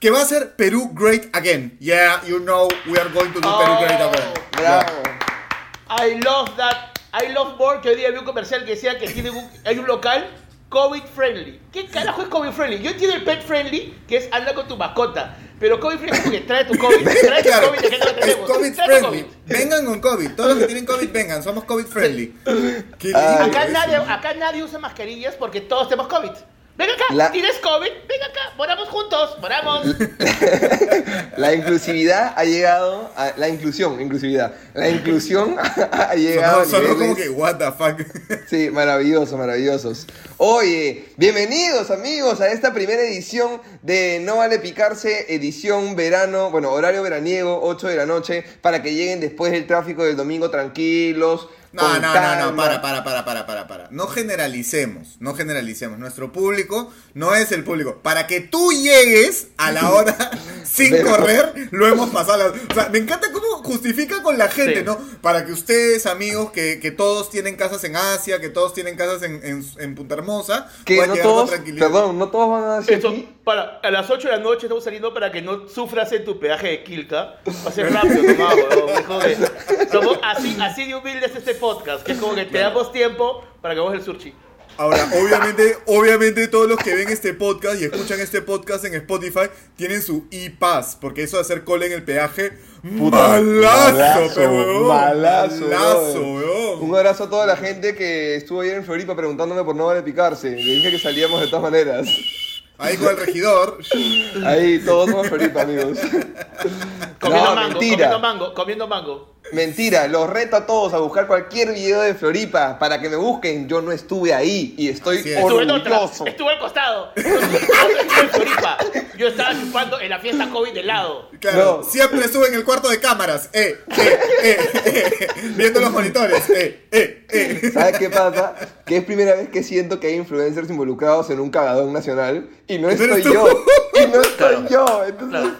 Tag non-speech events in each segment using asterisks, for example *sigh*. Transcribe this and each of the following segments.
que va a hacer Perú great again. Yeah, you know we are going to do Perú great again. Bravo. I love that. I love more que hoy día vi un comercial que decía que tiene un, hay un local COVID friendly. ¿Qué carajo es COVID friendly? Yo entiendo el pet friendly, que es anda con tu mascota. Pero COVID friendly es porque trae tu COVID. *laughs* Trae tu Claro, COVID de que no lo tenemos. COVID Trae tu friendly. COVID. Vengan con COVID. Todos los que tienen COVID, vengan. Somos COVID friendly. Ay, *laughs* Acá nadie, acá nadie usa mascarillas porque todos tenemos COVID. Ven acá, La- tienes COVID, ven acá, moramos juntos, moramos. *laughs* La inclusividad ha llegado a la inclusión, inclusividad. La inclusión *laughs* ha llegado Sonó, a sonó como que, what the fuck. Sí, maravillosos, maravillosos. Oye, bienvenidos amigos a esta primera edición de No Vale Picarse, edición verano, bueno, horario veraniego, 8 de la noche, para que lleguen después del tráfico del domingo tranquilos. No, no, no, no, calma. para, para, para, para, para, para. No generalicemos, no generalicemos. Nuestro público no es el público. Para que tú llegues a la *laughs* hora sin Pero- correr, lo hemos pasado. O sea, me encanta cómo justifica con la gente, Sí. ¿no? Para que ustedes, amigos, que, que todos tienen casas en Asia, que todos tienen casas en, en, en Punta Hermosa, Que no todos, perdón, no todos van a hacer Eso, aquí. para, a las 8 de la noche estamos saliendo para que no sufras en tu peaje de Quilca. Va a ser rápido, como que- somos así, así de humildes este podcast, que es como que te damos tiempo para que vos el surchi. Ahora, obviamente, obviamente todos los que ven este podcast y escuchan este podcast en Spotify tienen su e-pass, porque eso de hacer cola en el peaje, Puta, malazo, pe, huevón, malazo, malazo. Un abrazo a toda la gente que estuvo ayer en Floripa preguntándome por no vale picarse. Le dije que salíamos de todas maneras. Ahí con el regidor. Ahí todos somos Floripa, amigos. Comiendo No, mango, mentira. comiendo mango, comiendo mango. Mentira, los reto a todos a buscar cualquier video de Floripa para que me busquen. Yo no estuve ahí y estoy es. Estuve en otra, orgulloso. estuve al costado. Estuve en Floripa. Yo estaba chupando en la fiesta COVID de lado. Claro, No. siempre estuve en el cuarto de cámaras. Eh, eh, eh, eh, viendo los monitores. Eh, eh, eh. ¿Sabes qué pasa? Que es primera vez que siento que hay influencers involucrados en un cagadón nacional y no estoy yo. Y no estoy Claro. yo. Entonces,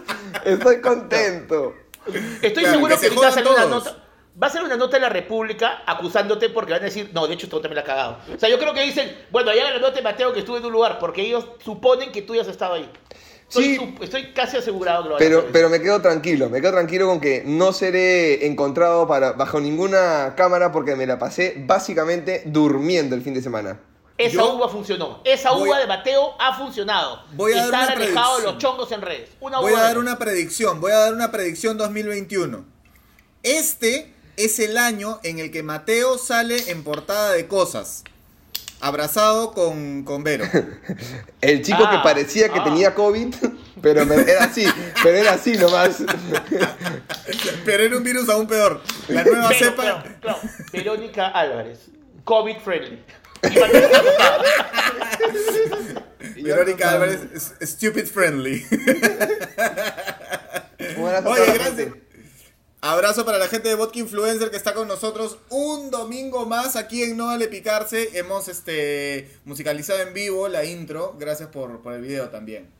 estoy contento. Estoy Claro, seguro que que, ahorita va a salir una nota. Va a ser una nota en la República acusándote porque van a decir, no, de hecho tú también la has cagado. O sea, yo creo que dicen, bueno, allá la nota de Mateo que estuve en un lugar, porque ellos suponen que tú ya has estado ahí. Estoy, Sí. estoy casi asegurado que lo Pero, pero me quedo tranquilo, me quedo tranquilo con que no seré encontrado para, bajo ninguna cámara porque me la pasé básicamente durmiendo el fin de semana. Esa Yo uva funcionó. Esa voy- uva de Mateo ha funcionado. Voy a alejado los chongos en redes. Una Voy a dar de- una predicción. Voy a dar una predicción 2021. Este es el año en el que Mateo sale en portada de cosas. Abrazado con, con Vero. *laughs* El chico que Ah, parecía que ah. tenía COVID, *laughs* pero me- era así, pero era así nomás. *laughs* Pero era un virus aún peor. La nueva Pero, cepa. claro, claro. Verónica Álvarez. COVID friendly. Verónica Álvarez, stupid friendly. Oye, gracias. Abrazo para la gente de Vodka Influencer que está con nosotros un domingo más aquí en No Vale Picarse. Hemos este, musicalizado en vivo la intro. Gracias por, por el video también.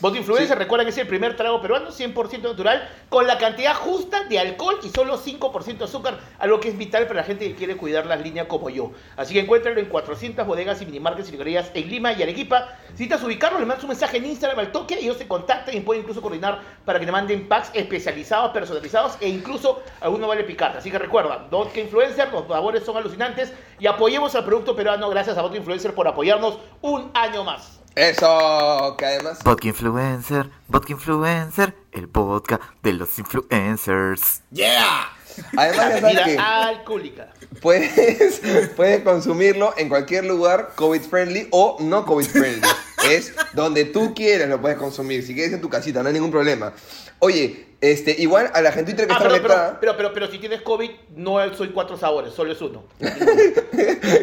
Bot Influencer, recuerda que es el primer trago peruano 100% natural, con la cantidad justa de alcohol y solo 5% de azúcar, algo que es vital para la gente que quiere cuidar las líneas como yo. Así que encuéntralo en 400 bodegas y minimarkets y librerías en Lima y Arequipa. Si necesitas ubicarlo, le mandas un mensaje en Instagram al toque y ellos se contactan y pueden incluso coordinar para que te manden packs especializados, personalizados e incluso alguno vale picar. Así que recuerda, Vodka Influencer, los sabores son alucinantes y apoyemos al producto peruano gracias a Vodka Influencer por apoyarnos un año más. Eso, que además Vodka Influencer, Vodka Influencer, el podcast de los influencers. ¡Yeah! Además, ya sabes que alcohólica. puedes, puedes consumirlo en cualquier lugar COVID friendly o no COVID friendly. *laughs* Es donde tú quieras lo puedes consumir. Si quieres en tu casita, no hay ningún problema. Oye, este, igual a la gente que Ah, está pero, pero, conectada. pero, pero, pero si tienes COVID, no soy cuatro sabores, solo es uno. *laughs*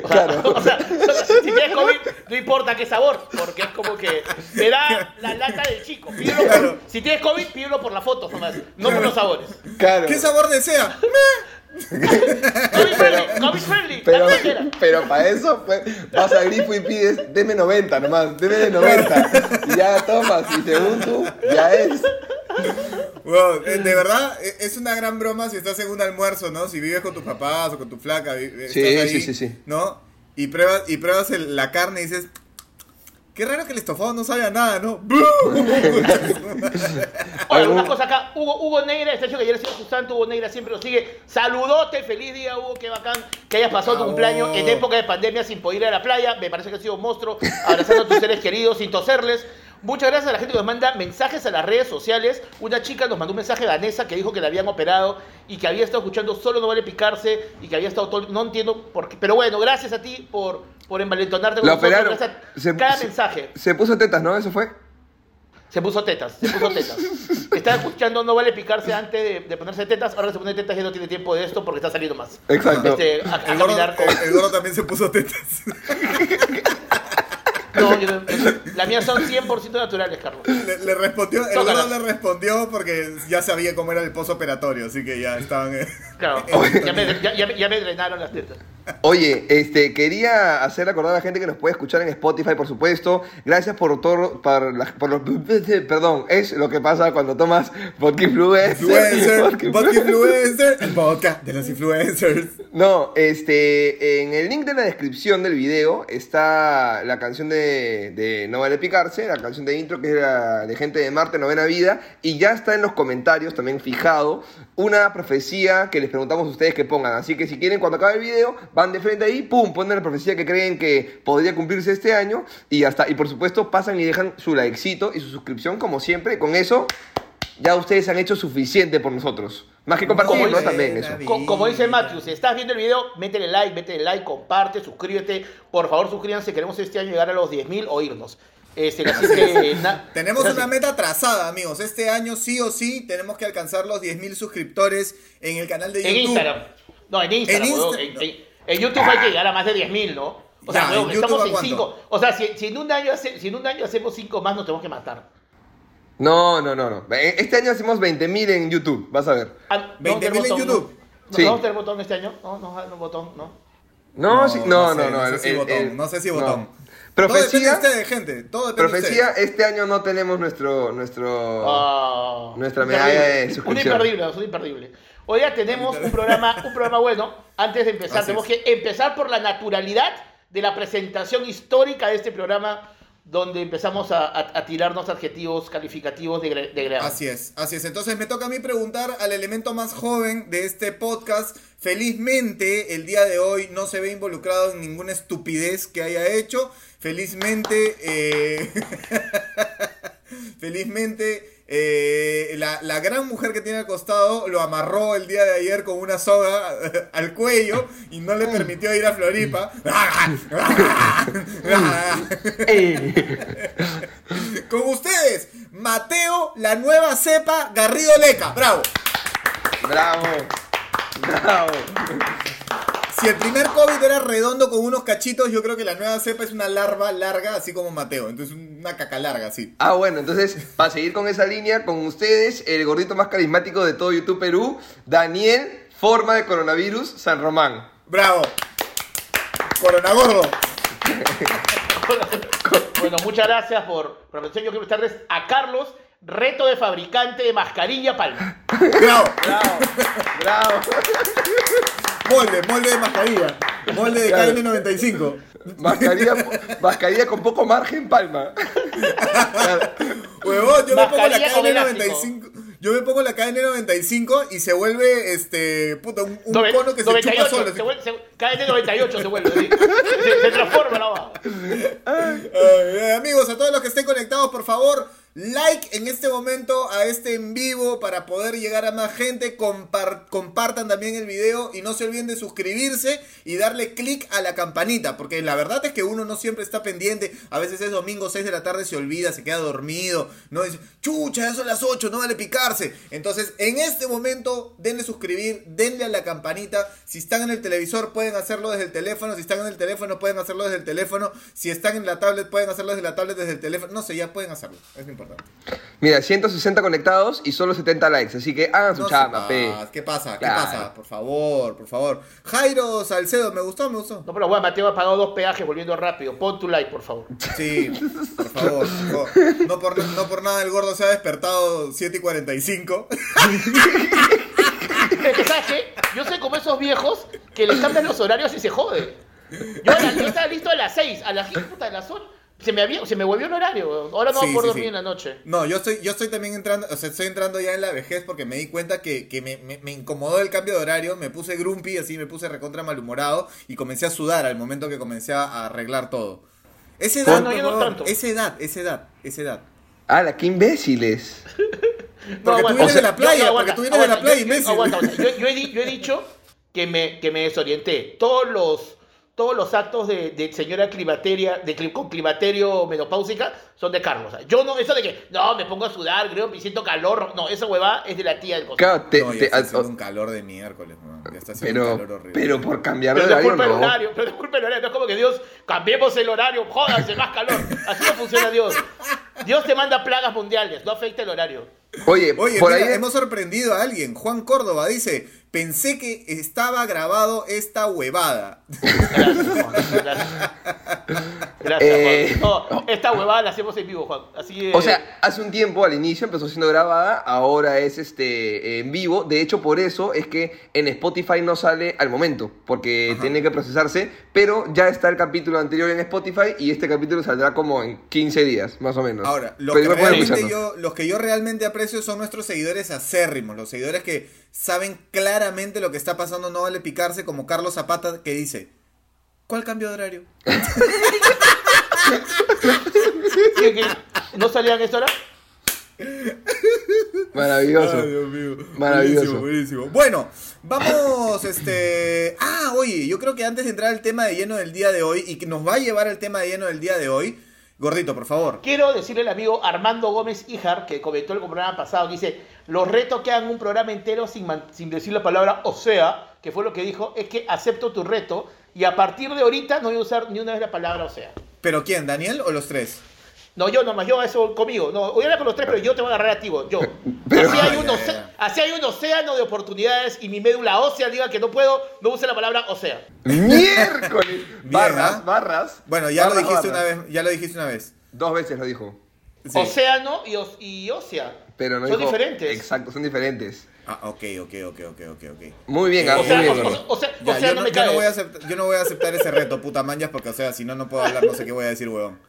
O sea, Claro. *laughs* o sea, si tienes COVID, no importa qué sabor, porque es como que te da la lata del chico. Pídelo por- Claro. si tienes COVID, pídelo por la foto nomás, no por los sabores. Claro. ¿Qué sabor desea? COVID friendly, COVID friendly, Pero, la pero para eso pues, vas a grifo y pides, deme 90 nomás, deme de 90. Y ya tomas, y según tú, ya es. Wow, eh, de verdad, eh, es una gran broma si estás en un almuerzo, ¿no? Si vives con tus papás o con tu flaca, estás Sí, ahí, sí, sí, sí. ¿no? Y pruebas, y pruebas el- la carne y dices, Qué raro que el estofado no sabe a nada, ¿no? *laughs* *laughs* Oye, una cosa acá, Hugo, Hugo Negra, este hecho que ayer ha sido su santo, Hugo Negra siempre lo sigue. Saludote, feliz día, Hugo, qué bacán que hayas pasado tu cumpleaños en época de pandemia sin poder ir a la playa. Me parece que has sido un monstruo, abrazando a tus seres queridos sin toserles. Muchas gracias a la gente que nos manda mensajes a las redes sociales. Una chica nos mandó un mensaje a Vanessa que dijo que la habían operado y que había estado escuchando Solo No Vale Picarse y que había estado todo... No entiendo por qué. Pero bueno, gracias a ti por, por envalentonarte con La nosotros. operaron. Gracias a Se- cada se- mensaje. Se puso tetas, ¿no? ¿Eso fue? Se puso tetas, se puso tetas. *laughs* Estaba escuchando No Vale Picarse antes de, de ponerse tetas. Ahora se pone tetas ya no tiene tiempo de esto porque está saliendo más. Exacto. Este, a, a El gordo, caminar con... el- el gordo también se puso tetas. *laughs* No, yo las mías son 100% naturales, Carlos. Le, le respondió, el Tócala. gordo le respondió porque ya sabía cómo era el posoperatorio, así que ya estaban. Claro, *laughs* ya me, ya, ya me- ya me drenaron las tetas. Oye, este, quería hacer acordar a la gente que nos puede escuchar en Spotify, por supuesto. Gracias por todo, por, la- por los, *laughs* perdón, es lo que pasa cuando tomas vodka influencer. Influencer, Vodka vodka influencer, el podcast de los influencers. No, este, en el link de la descripción del video está la canción de, de No Vale Picarse, la canción de intro que es la de Gente de Marte, Novena Vida, y ya está en los comentarios también fijado una profecía que les preguntamos a ustedes que pongan. Así que si quieren, cuando acabe el video, van de frente ahí, pum, ponen la profecía que creen que podría cumplirse este año, y ya está. Y por supuesto, pasan y dejan su likecito y su suscripción, como siempre, con eso ya ustedes han hecho suficiente por nosotros. Más que compartir, Como ¿no? También eso. Co- como dice Matthew, si estás viendo el video, métele like, métele like, comparte, suscríbete. Por favor, suscríbanse. Queremos este año llegar a los 10.000 o irnos. Este, así que, na- Tenemos así. una meta trazada, amigos. Este año sí o sí tenemos que alcanzar los 10.000 suscriptores en el canal de YouTube. En Instagram. No, en Instagram, En. Insta- En, en- en YouTube hay que llegar a más de 10.000, ¿no? O sea, Ya, huevón, ¿en YouTube estamos en cuánto? 5. O sea, si, si en un año hace- si en un año hacemos 5 más, nos tenemos que matar. No, no, no, no. Este año hacemos 20.000 en YouTube, vas a ver. Ah, ¿no 20.000 tenemos en botón, YouTube. ¿No, Sí. ¿No vamos a tener botón este año? No, no, no, botón, no. No, sí- no, no, sé, no. No sé el- si el- botón. el- no sé si no. Botón. Todo depende de Profecía, gente. Todo depende de profecía, ustedes. este año no tenemos nuestro, nuestro... Ah, Nuestra medalla de suscripción. Un imperdible, un imperdible. Hoy día tenemos un programa, un programa bueno. Antes de empezar, Así tenemos es. que empezar por la naturalidad de la presentación histórica de este programa, donde empezamos a, a- a tirarnos adjetivos calificativos de, de grado. Así es, así es. Entonces me toca a mí preguntar al elemento más joven de este podcast. Felizmente el día de hoy no se ve involucrado en ninguna estupidez que haya hecho. Felizmente, eh, *laughs* felizmente eh, la, la gran mujer que tiene al costado lo amarró el día de ayer con una soga *laughs* al cuello y no le permitió ir a Floripa. *laughs* Con ustedes, Mateo, la nueva cepa Garrido Leca. Bravo. Bravo, bravo. Si el primer COVID era redondo con unos cachitos, yo creo que la nueva cepa es una larva larga, así como Mateo. Entonces, una caca larga, así. Ah, bueno, entonces, para seguir con esa línea, con ustedes, el gordito más carismático de todo YouTube Perú, Daniel, forma de coronavirus, San Román. Bravo. Corona gordo. *laughs* Bueno, muchas gracias por, por. Yo quiero prestarles a Carlos, reto de fabricante de mascarilla Palma. Bravo. Bravo, bravo. Molde, molde de mascarilla. Molde de Claro. KN95. Mascarilla, mascarilla con poco margen, palma. Huevón, yo me pongo la Mascarilla con KN95. Yo me pongo la KN95 y se vuelve este puta un, un cono que se 98, chupa solo. se vuelve- se- cada vez de 98 se vuelve. ¿sí? Se, se transforma la va. Ay, eh, amigos, a todos los que estén conectados, por favor, like en este momento a este en vivo para poder llegar a más gente. Compar- compartan también el video y no se olviden de suscribirse y darle click a la campanita, porque la verdad es que uno no siempre está pendiente. A veces es domingo 6 de la tarde, se olvida, se queda dormido, no dice, chucha, ya son las 8, no vale picarse. Entonces, en este momento, denle suscribir, denle a la campanita. Si están en el televisor, pueden hacerlo desde el teléfono. Si están en el teléfono, pueden hacerlo desde el teléfono. Si están en la tablet, pueden hacerlo desde la tablet, desde el teléfono. No sé, ya pueden hacerlo. Es lo Mira, 160 conectados y solo 70 likes, así que hagan su No chamba, sé pe. más. ¿Qué pasa? ¿Qué Claro. pasa? Por favor, por favor. Jairo Salcedo, me gustó, me gustó. No, pero bueno, Mateo ha pagado dos peajes volviendo rápido. Pon tu like, por favor. Sí, por favor. No, no por, no por nada el gordo se ha despertado 7 y 45. Es que, ¿sabes qué? Yo soy como esos viejos que le cambian los horarios y se jode. Yo, a la- yo estaba listo a las 6, a las 10, puta, a las 8. Se me, había, se me volvió el horario. Ahora no Sí, sí, dormir sí. en la noche. No, yo estoy, yo estoy también entrando, o sea, estoy entrando ya en la vejez porque me di cuenta que, que me, me- me incomodó el cambio de horario, me puse grumpy, así me puse recontra malhumorado y comencé a sudar al momento que comencé a arreglar todo. Esa edad, no, yo no tanto. esa edad, esa edad, esa edad. ¡Hala, qué imbéciles! *laughs* Porque tú aguanta. vienes de la playa, Yo- porque tú vienes de la playa, yo- yo- imbécil. aguanta, aguanta. Yo, yo he, yo he dicho que me, que me desorienté. Todos los, todos los actos de, de señora climateria, de, con climaterio menopáusica son de Carlos. Yo no, eso de que, no, me pongo a sudar, creo, me siento calor. No, esa huevada es de la tía del costal. Claro, te- no, ya te- está haciendo un calor de miércoles, weón. Ya está haciendo un calor pero, horrible. pero por cambiar de Pero horario, disculpa el no. horario, pero disculpa el horario. No es como que Dios, cambiemos el horario, jódanse, más calor. Así no funciona Dios. Dios te manda plagas mundiales, no afecta el horario. Oye, Oye, por mira, ahí... hemos sorprendido a alguien. Juan Córdoba dice, pensé que estaba grabado esta huevada. Gracias, Juan. Gracias. Gracias, Eh, Juan. No, esta huevada la hacemos en vivo, Juan. Así O sea, hace un tiempo al inicio empezó siendo grabada, ahora es este en vivo. De hecho, por eso es que en Spotify no sale al momento, porque tiene que procesarse, pero ya está el capítulo anterior en Spotify y este capítulo saldrá como en 15 días, más o menos. Ahora, lo que realmente yo, los que yo realmente aprecio son nuestros seguidores acérrimos, los seguidores que saben claramente lo que está pasando, no vale picarse, como Carlos Zapata que dice, ¿cuál cambio de horario? *laughs* ¿no salían a esta hora? Maravilloso. Ay, Dios mío. Maravilloso. Buenísimo, buenísimo. Bueno, vamos, este... Ah, oye, yo creo que antes de entrar al tema de lleno del día de hoy, y que nos va a llevar al tema de lleno del día de hoy, Gordito, por favor. Quiero decirle al amigo Armando Gómez Ijar, que comentó el programa pasado, que dice, los retos que hagan un programa entero sin, sin decir la palabra o sea, que fue lo que dijo, es que acepto tu reto y a partir de ahorita no voy a usar ni una vez la palabra o sea. ¿Pero quién, Daniel o los tres? No, yo nomás, yo eso conmigo. No, voy a hablar con los tres, pero yo te voy a agarrar a ti, yo. *laughs* Pero- así, hay un así hay un océano de oportunidades y mi médula ósea diga que no puedo, no use la palabra o sea. ¡Miércoles! *laughs* barras, ¿ah? barras. Bueno, ya lo barras, dijiste barras. una vez, ya lo dijiste una vez. Dos veces lo dijo. Sí. Océano y, os- y ósea. Pero no Son dijo- diferentes. Exacto, son diferentes. Ah, ok, ok, ok, ok, ok, ok. Muy bien, Eh, O muy sea, bien, o- gordo. o- o sea, Ya, o sea, yo, no no, me yo no voy a aceptar, yo no voy a aceptar ese reto, puta manjas, porque, o sea, si no, no puedo hablar, no sé qué voy a decir, huevón.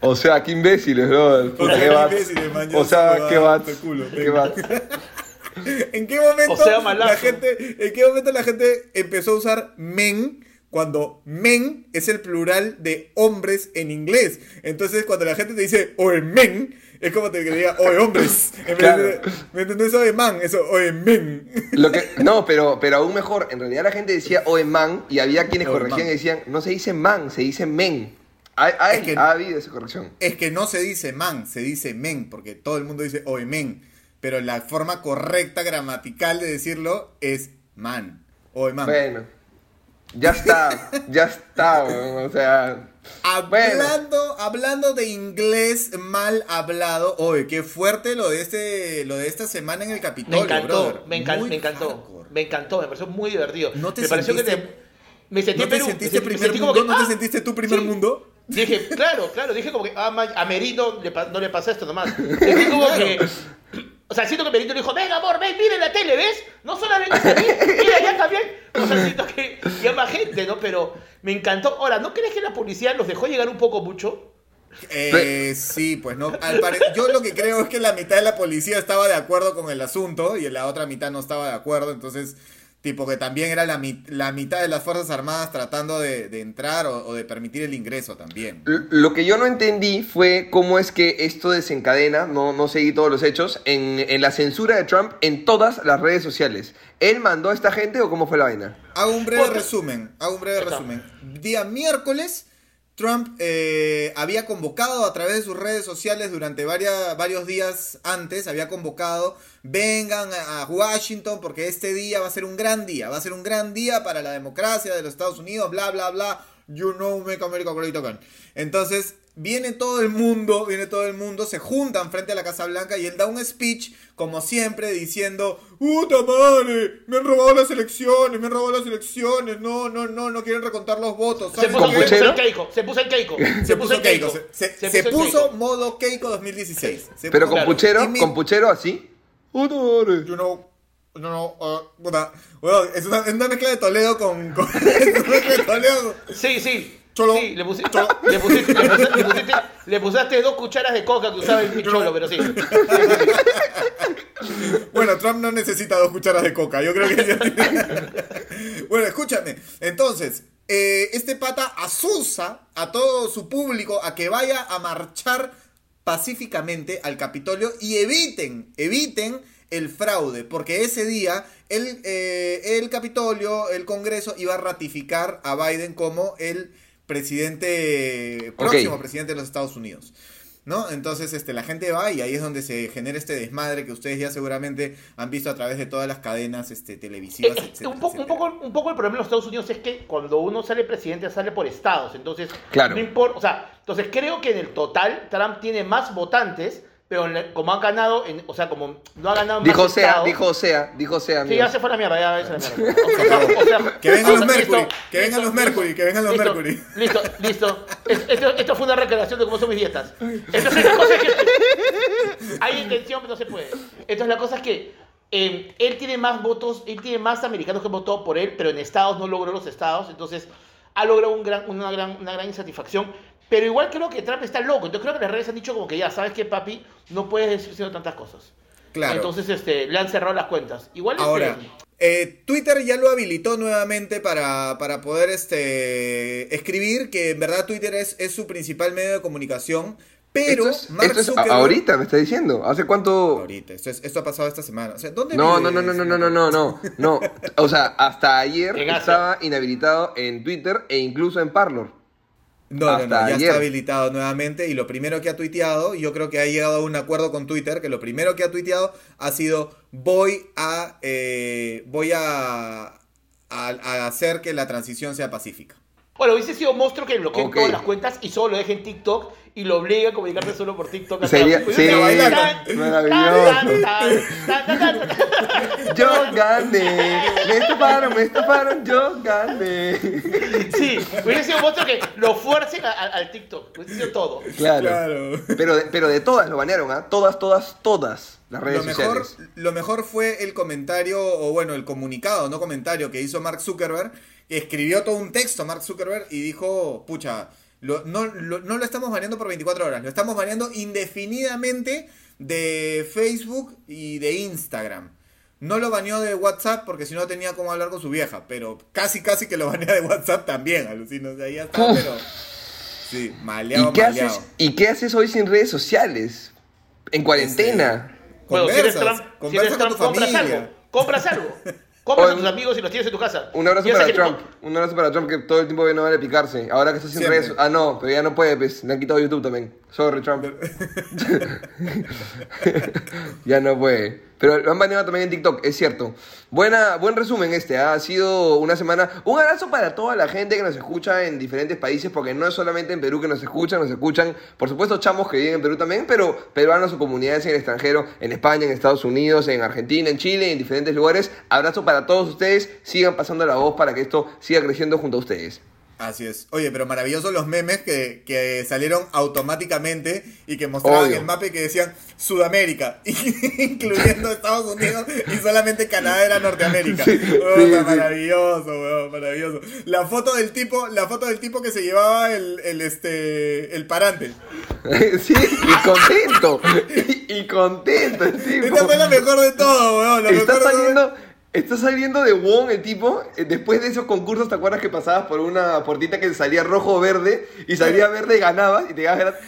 O sea, qué imbéciles, bro. Puta, qué qué bats. imbéciles, man, ya O sea, se qué va, bats. te culo. Qué bats. *laughs* ¿En qué momento O sea, la gente, en qué momento la gente empezó a usar men cuando men es el plural de hombres en inglés? Entonces, cuando la gente te dice oe men, es como te diga oe hombres. *laughs* En vez Claro. de- ¿Me entendés? Oe man, eso, oe men. *laughs* Lo que, no, pero, pero aún mejor, en realidad la gente decía oe man y había quienes Oe corregían man. y decían, no se dice man, se dice men. Hay, hay- Es que- ha habido esa corrección. Es que no se dice man, se dice men, porque todo el mundo dice oe men. Pero la forma correcta gramatical de decirlo es man. Oe man. Bueno, ya está, ya está, weón, o sea... Bueno. Hablando, hablando de inglés mal hablado, oye, qué fuerte lo de este, lo de esta semana en el Me Capitolio, encantó, brother. me, encan- Muy me encantó, hardcore. me encantó, me pareció muy divertido. ¿No te me pareció que sentiste- te- me sentí ¿No te Perú, me sentiste sentí- me primer sentí como mundo? que, ¿No te ¡ah! sentiste tu primer Sí. mundo? Dije, claro, claro, dije como que ah, a Merino le no le pasa esto nomás. Sentí como *laughs* que. O sea, siento que Merino le dijo, ven amor, ven, mira la tele, ¿ves? No solo ven a mí, mira allá también. O sea, siento que llama gente, ¿no? Pero me encantó. Ahora, ¿no crees que la policía los dejó llegar un poco mucho? Eh, sí, pues no. al pare- Yo lo que creo es que la mitad de la policía estaba de acuerdo con el asunto y la otra mitad no estaba de acuerdo. Entonces, tipo que también era la, la mitad de las Fuerzas Armadas tratando de, de entrar o, o de permitir el ingreso también. Lo que yo no entendí fue cómo es que esto desencadena, no, no seguí todos los hechos, en, en la censura de Trump en todas las redes sociales. ¿Él mandó a esta gente o cómo fue la vaina? Hago un breve resumen. Hago un breve resumen. Día miércoles, Trump eh, había convocado a través de sus redes sociales durante varias, varios días antes, había convocado, vengan a Washington porque este día va a ser un gran día, va a ser un gran día para la democracia de los Estados Unidos, bla, bla, bla. You know, make America great again. Entonces, viene todo el mundo, viene todo el mundo, se juntan frente a la Casa Blanca y él da un speech, como siempre, diciendo, ¡Puta madre! Me han robado las elecciones, me han robado las elecciones, no, no, no, no quieren recontar los votos. Se ¿saben puso, qué?". se puso puchero? en Keiko, se puso en Keiko. Se puso Keiko, se, se- se puso Keiko. modo Keiko 2016. Se Pero con Claro. puchero, mi- con puchero así. Puta madre. You know, you know, uh, weón, es una, es una mezcla de Toledo con, con *laughs* es una mezcla de Toledo. Sí, sí. Cholo. Sí, le pusiste, Cholo. *laughs* le pusiste, le pusiste, le pusiste- le pusiste dos cucharas de coca que usaba el cholo, pero sí. Bueno, Trump no necesita dos cucharas de coca. Yo creo que ya tiene- *laughs* Bueno, escúchame. Entonces, eh, este pata asusa a todo su público a que vaya a marchar pacíficamente al Capitolio y eviten, eviten el fraude, porque ese día el, eh, el Capitolio, el Congreso, iba a ratificar a Biden como el presidente, próximo presidente de los Estados Unidos. ¿No? Entonces, este, la gente va y ahí es donde se genera este desmadre que ustedes ya seguramente han visto a través de todas las cadenas este, televisivas, Eh, eh, etcétera, un, poco, un, poco, un poco el problema en los Estados Unidos es que cuando uno sale presidente sale por estados, entonces Claro. no importa, o sea, entonces creo que en el total Trump tiene más votantes, pero la- como ha ganado, en- o sea, como no ha ganado Dijo más sea, estados, dijo sea, dijo sea, Sí, ya se fue a la mierda, ya se la mierda. *laughs* O sea, o sea, *laughs* Que vengan los Mercury, listo, que vengan los Mercury, que vengan los listo, Mercury. Listo, listo. Es- Esto, esto fue una recreación de cómo son mis dietas. Entonces la cosa es que *laughs* hay intención, pero no se puede. Entonces la cosa es que eh, él tiene más votos, él tiene más americanos que han votado por él, pero en estados no logró los estados, entonces ha logrado un gran, una, gran, una gran insatisfacción. Pero igual creo que Trump está loco, entonces creo que las redes han dicho como que ya, ¿sabes qué, papi? No puedes decir haciendo tantas cosas. Claro. Entonces este, le han cerrado las cuentas. Igual este, Ahora, eh, Twitter ya lo habilitó nuevamente para, para poder este, escribir, que en verdad Twitter es, es su principal medio de comunicación, pero esto es, Mark esto es a- Zuckerberg- ahorita, me está diciendo. ¿Hace cuánto? Ahorita, esto, es- esto ha pasado esta semana. O sea, ¿dónde No, no, no, no, no, no, no, no, no, no. *laughs* O sea, hasta ayer estaba inhabilitado en Twitter e incluso en Parlor. No, no, no, ya ayer. está habilitado nuevamente y lo primero que ha tuiteado, yo creo que ha llegado a un acuerdo con Twitter, que lo primero que ha tuiteado ha sido voy a eh, voy a, a, a hacer que la transición sea pacífica. Bueno, hubiese sido monstruo que bloquee Ok. todas las cuentas y solo lo deje en TikTok y lo obligue a comunicarse solo por TikTok. hasta- Sería- sí, Maravilloso. Yo gané, me estafaron, me estafaron, yo gané. Sí, hubiese sido monstruo que lo fuercen a- a- al TikTok. Hubiese sido todo. Claro. Claro. Pero, de, pero de todas lo banearon, ¿ah? Todas, todas, todas las redes Lo mejor, sociales. lo mejor fue el comentario, o bueno, el comunicado, no comentario, que hizo Mark Zuckerberg, escribió todo un texto Mark Zuckerberg y dijo, pucha, lo- no, lo, no lo estamos baneando por 24 horas, lo estamos baneando indefinidamente de Facebook y de Instagram. No lo baneó de WhatsApp porque si no tenía cómo hablar con su vieja, pero casi casi que lo banea de WhatsApp también, alucino, o sea, ya está, pero... *laughs* Sí, maleado, ¿Y qué, maleado. haces, ¿Y qué haces hoy sin redes sociales? En cuarentena. Bueno, si eres Conversas, Trump, si conversa eres con Trump tu compras familia. algo. Compras algo. *laughs* Compras a tus amigos y los tienes en tu casa. Un abrazo para Trump. Un abrazo para Trump que todo el tiempo ve no vale picarse. Ahora que está sin redes. Ah, no, pero ya no puede, pues. Le han quitado YouTube también. Sorry, Trump. *laughs* *laughs* ya no puede. Pero lo han baneado también en TikTok, es cierto. Buena, buen resumen este. ¿ah? Ha sido una semana. Un abrazo para toda la gente que nos escucha en diferentes países, porque no es solamente en Perú que nos escuchan, nos escuchan, por supuesto, chamos que viven en Perú también, pero peruanos o comunidades en el extranjero, en España, en Estados Unidos, en Argentina, en Chile, en diferentes lugares. Abrazo para todos ustedes. Sigan pasando la voz para que esto siga creciendo junto a ustedes. Así es. Oye, pero maravillosos los memes que, que salieron automáticamente y que mostraban Obvio. el mapa y que decían Sudamérica, *laughs* incluyendo Estados Unidos y solamente Canadá era Norteamérica. *laughs* Sí, sí. maravilloso, weón, maravilloso. La foto del tipo, la foto del tipo que se llevaba el, el este el parante. *laughs* sí, y contento. Y, y contento el tipo. Esta fue la mejor de todo, weón. Lo Está mejor de todo. Está saliendo de Wong el tipo. eh, Después de esos concursos, ¿te acuerdas que pasabas por una puertita que salía rojo o verde? Y salía verde y ganabas y te gratis?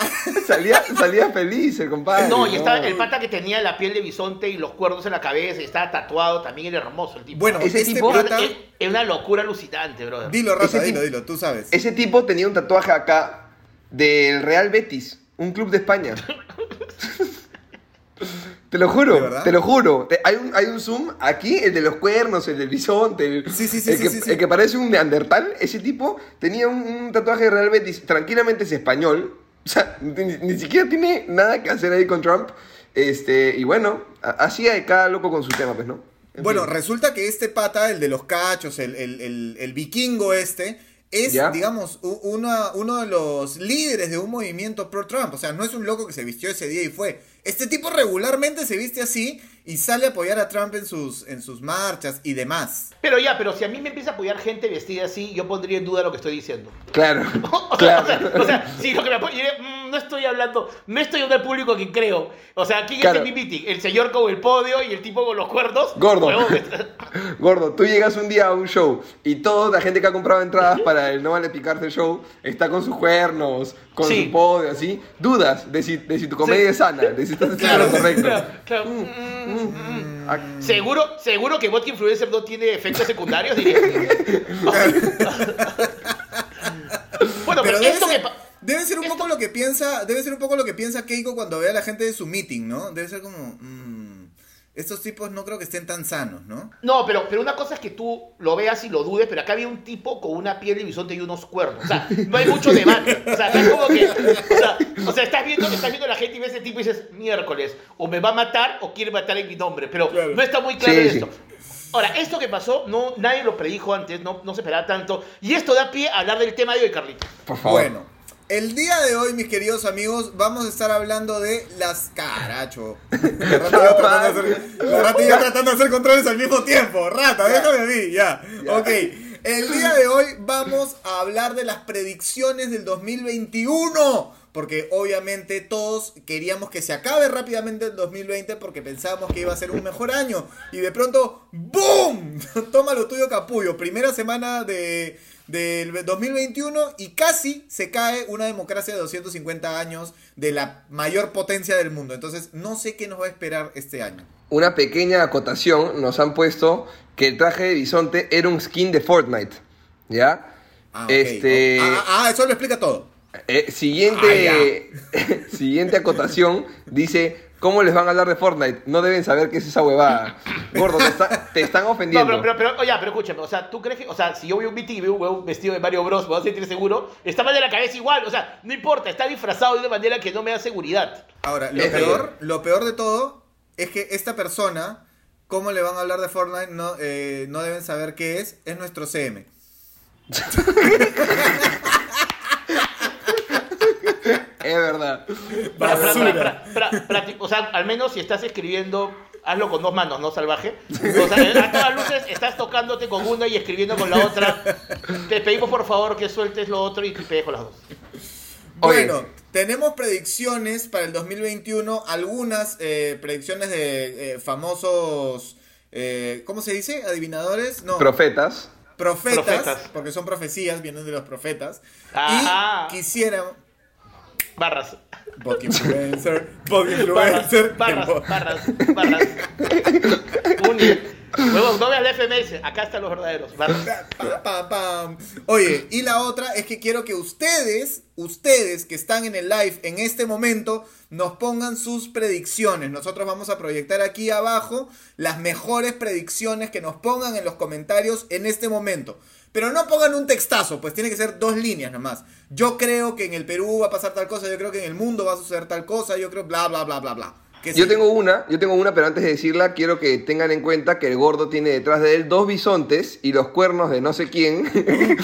*laughs* salía, salía feliz el compadre. No, y estaba el pata que tenía la piel de bisonte y los cuernos en la cabeza y estaba tatuado, también era hermoso el tipo. Bueno, Ese este tipo- pata, es, es una locura alucinante, brother. dilo Rafa, ese dilo, tipo- dilo, tú sabes. Ese tipo tenía un tatuaje acá del Real Betis, un club de España. *laughs* Te lo ¿De juro, te lo juro. Te- hay, un, hay un zoom aquí, el de los cuernos, el del bisonte, el, Sí, sí, sí, el que, el que parece un neandertal. Ese tipo tenía un, un tatuaje de Real Betis, tranquilamente es español. O sea, ni, ni siquiera tiene nada que hacer ahí con Trump. Este, y bueno, así hay cada loco con su tema, pues, ¿no? En Bueno, fin. resulta que este pata, el de los cachos, el, el- vikingo este, es, ¿Ya? digamos, una- uno de los líderes de un movimiento pro-Trump. O sea, no es un loco que se vistió ese día y fue. Este tipo regularmente se viste así y sale a apoyar a Trump en sus, en sus marchas y demás. Pero ya, pero si a mí me empieza a apoyar gente vestida así, yo pondría en duda lo que estoy diciendo. Claro, *laughs* O sea, claro. o sea, o sea, si lo que me apoya, "Mm, no estoy hablando, no estoy hablando al público que creo. O sea, ¿quién Claro. es mi meeting? ¿El señor con el podio y el tipo con los cuernos? Gordo. *laughs* Gordo, tú llegas un día a un show y toda la gente que ha comprado entradas para el No Vale Picarse Show está con sus cuernos, con Sí. su podio, así. Dudas de si, de si tu comedia Sí. es sana, de si estás *laughs* haciendo Claro, lo correcto. Claro, claro. Mm, mm, mm. Ah, ¿Seguro, seguro que Vodka Influencer no tiene efectos secundarios, diría. *laughs* bueno, pero, Pero debe esto ser, debe ser un esto- poco lo que piensa, debe ser un poco lo que piensa Keiko cuando ve a la gente de su meeting, ¿no? Debe ser como, mm, estos tipos no creo que estén tan sanos, ¿no? No, pero, pero una cosa es que tú lo veas y lo dudes, pero acá había un tipo con una piel de bisonte y unos cuernos. O sea, no hay mucho debate. O sea, es como que. O sea, o sea, estás, viendo, estás viendo a la gente y ves ese tipo y dices, miércoles, o me va a matar o quiere matar en mi nombre. Pero Claro. no está muy claro Sí, esto. Ahora, esto que pasó, no, nadie lo predijo antes, no, no se esperaba tanto. Y esto da pie a hablar del tema de hoy, Carlitos. por favor. Bueno, el día de hoy, mis queridos amigos, vamos a estar hablando de las caracho. La rata y yo tratando de hacer, la rata y yo tratando de hacer controles al mismo tiempo. Rata, déjame a mí, ya. Ok. El día de hoy vamos a hablar de las predicciones del 2021. Porque obviamente todos queríamos que se acabe rápidamente el 2020 porque pensábamos que iba a ser un mejor año. Y de pronto, ¡boom! *laughs* Toma lo tuyo, capullo. Primera semana de, del 2021 y casi se cae una democracia de 250 años de la mayor potencia del mundo. Entonces, no sé qué nos va a esperar este año. Una pequeña acotación nos han puesto que el traje de bisonte era un skin de Fortnite. ¿Ya? Ah. Este. Ah, ah, ah, eso lo explica todo. Eh, siguiente, *laughs* siguiente acotación dice, ¿cómo les van a hablar de Fortnite? No deben saber qué es esa huevada. Gordo, te, está- te están No, ofendiendo. pero, pero, pero, oye, pero escúchame, o sea, ¿tú crees que, o sea, si yo veo un meeting y veo un huevón vestido de Mario Bros, me voy a sentir seguro? Está mal de la cabeza igual, o sea, no importa, está disfrazado de una manera que no me da seguridad. Ahora, lo Es peor, lo peor de todo es que esta persona, ¿cómo le van a hablar de Fortnite? No, eh, no deben saber qué es. Es nuestro CM. *laughs* Es verdad. Pra- pra- pra- o sea, al menos si estás escribiendo, hazlo con dos manos, ¿no, salvaje? O sea, a todas luces estás tocándote con una y escribiendo con la otra. Te pedimos por favor que sueltes lo otro y te pegues con las dos. Oye. Bueno, tenemos predicciones para el 2021, algunas eh, predicciones de eh, famosos, eh, ¿cómo se dice? ¿Adivinadores? No, Profetas. profetas, Profetas. porque son profecías, vienen de los profetas. Ajá. Y quisiera... Barras. Bot influencer, *laughs* bot Barras, influencer. barras, barras, barras. Un- Huevón, no veas la FMS, acá están los verdaderos. Barras. Pa, pa. Oye, y la otra es que quiero que ustedes, ustedes que están en el live en este momento, nos pongan sus predicciones. Nosotros vamos a proyectar aquí abajo las mejores predicciones que nos pongan en los comentarios en este momento. Pero no pongan un textazo, pues tiene que ser dos líneas nomás. Yo creo que en el Perú va a pasar tal cosa, yo creo que en el mundo va a suceder tal cosa, yo creo bla, bla, bla, bla, bla. ¿Qué Yo sigue? tengo una, yo tengo una, pero antes de decirla, quiero que tengan en cuenta que el gordo tiene detrás de él dos bisontes y los cuernos de no sé quién. *laughs*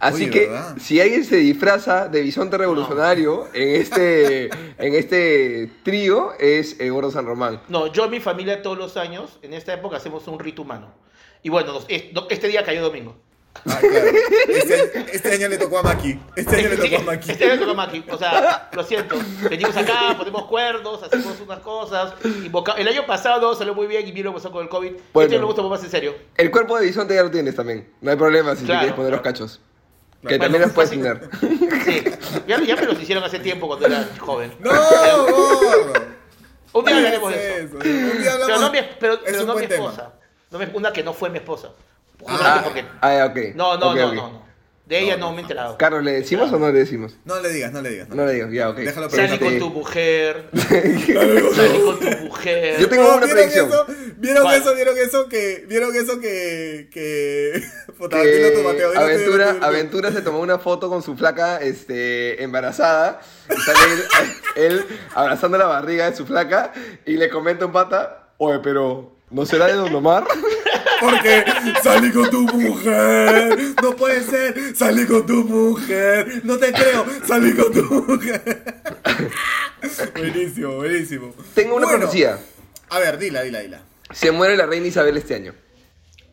Así Oye, que ¿verdad? si alguien se disfraza de bisonte revolucionario en este *laughs* en este trío es el gordo San Román. No, yo y mi familia todos los años, en esta época, hacemos un rito humano. Y bueno, no, este día cayó domingo. Ah, claro. este, este año le tocó a Maki. Este año le tocó a Maki. Este año tocó a Maki. O sea, lo siento. Venimos acá, ponemos cuerdos, hacemos unas cosas. invoca- El año pasado salió muy bien y bien lo pasó con el COVID. Bueno. Este año lo gusta más en serio. El cuerpo de bisonte ya lo tienes también. No hay problema si te Claro, quieres poner los claro. cachos. Que Bueno, también los puedes tener. Sí. Ya, ya me los hicieron hace tiempo cuando era joven. ¡No! Un día ¿Qué hablaremos de eso. eso? Un día hablamos. Pero no mi, pero, es pero un no mi esposa. No me- una que no fue mi esposa. Ah, porque- Ah, ya, ok. no, no, Ok, no, no, no. De ella No, no, no, me he enterado. Carlos, ¿le decimos o no le decimos? No le digas, no le digas. No le digo, ya, ok. Déjalo Salí con tu mujer. *laughs* Salí con tu mujer. Yo tengo No, una ¿vieron predicción. Eso? ¿Vieron ¿Cuál? eso? ¿Vieron eso? Que. ¿Vieron eso que. que. *laughs* Que Mateo, Aventura. Aventura se tomó una foto con su flaca este, embarazada. Y sale él, *laughs* él abrazando la barriga de su flaca y le comenta un pata, oye, pero ¿no será de Don Omar? Porque salí con tu mujer. No puede ser. Salí con tu mujer. No te creo. Salí con tu mujer. Buenísimo, buenísimo. Tengo una Bueno, profecía. A ver, dila, dila, dila. Se muere la reina Isabel este año.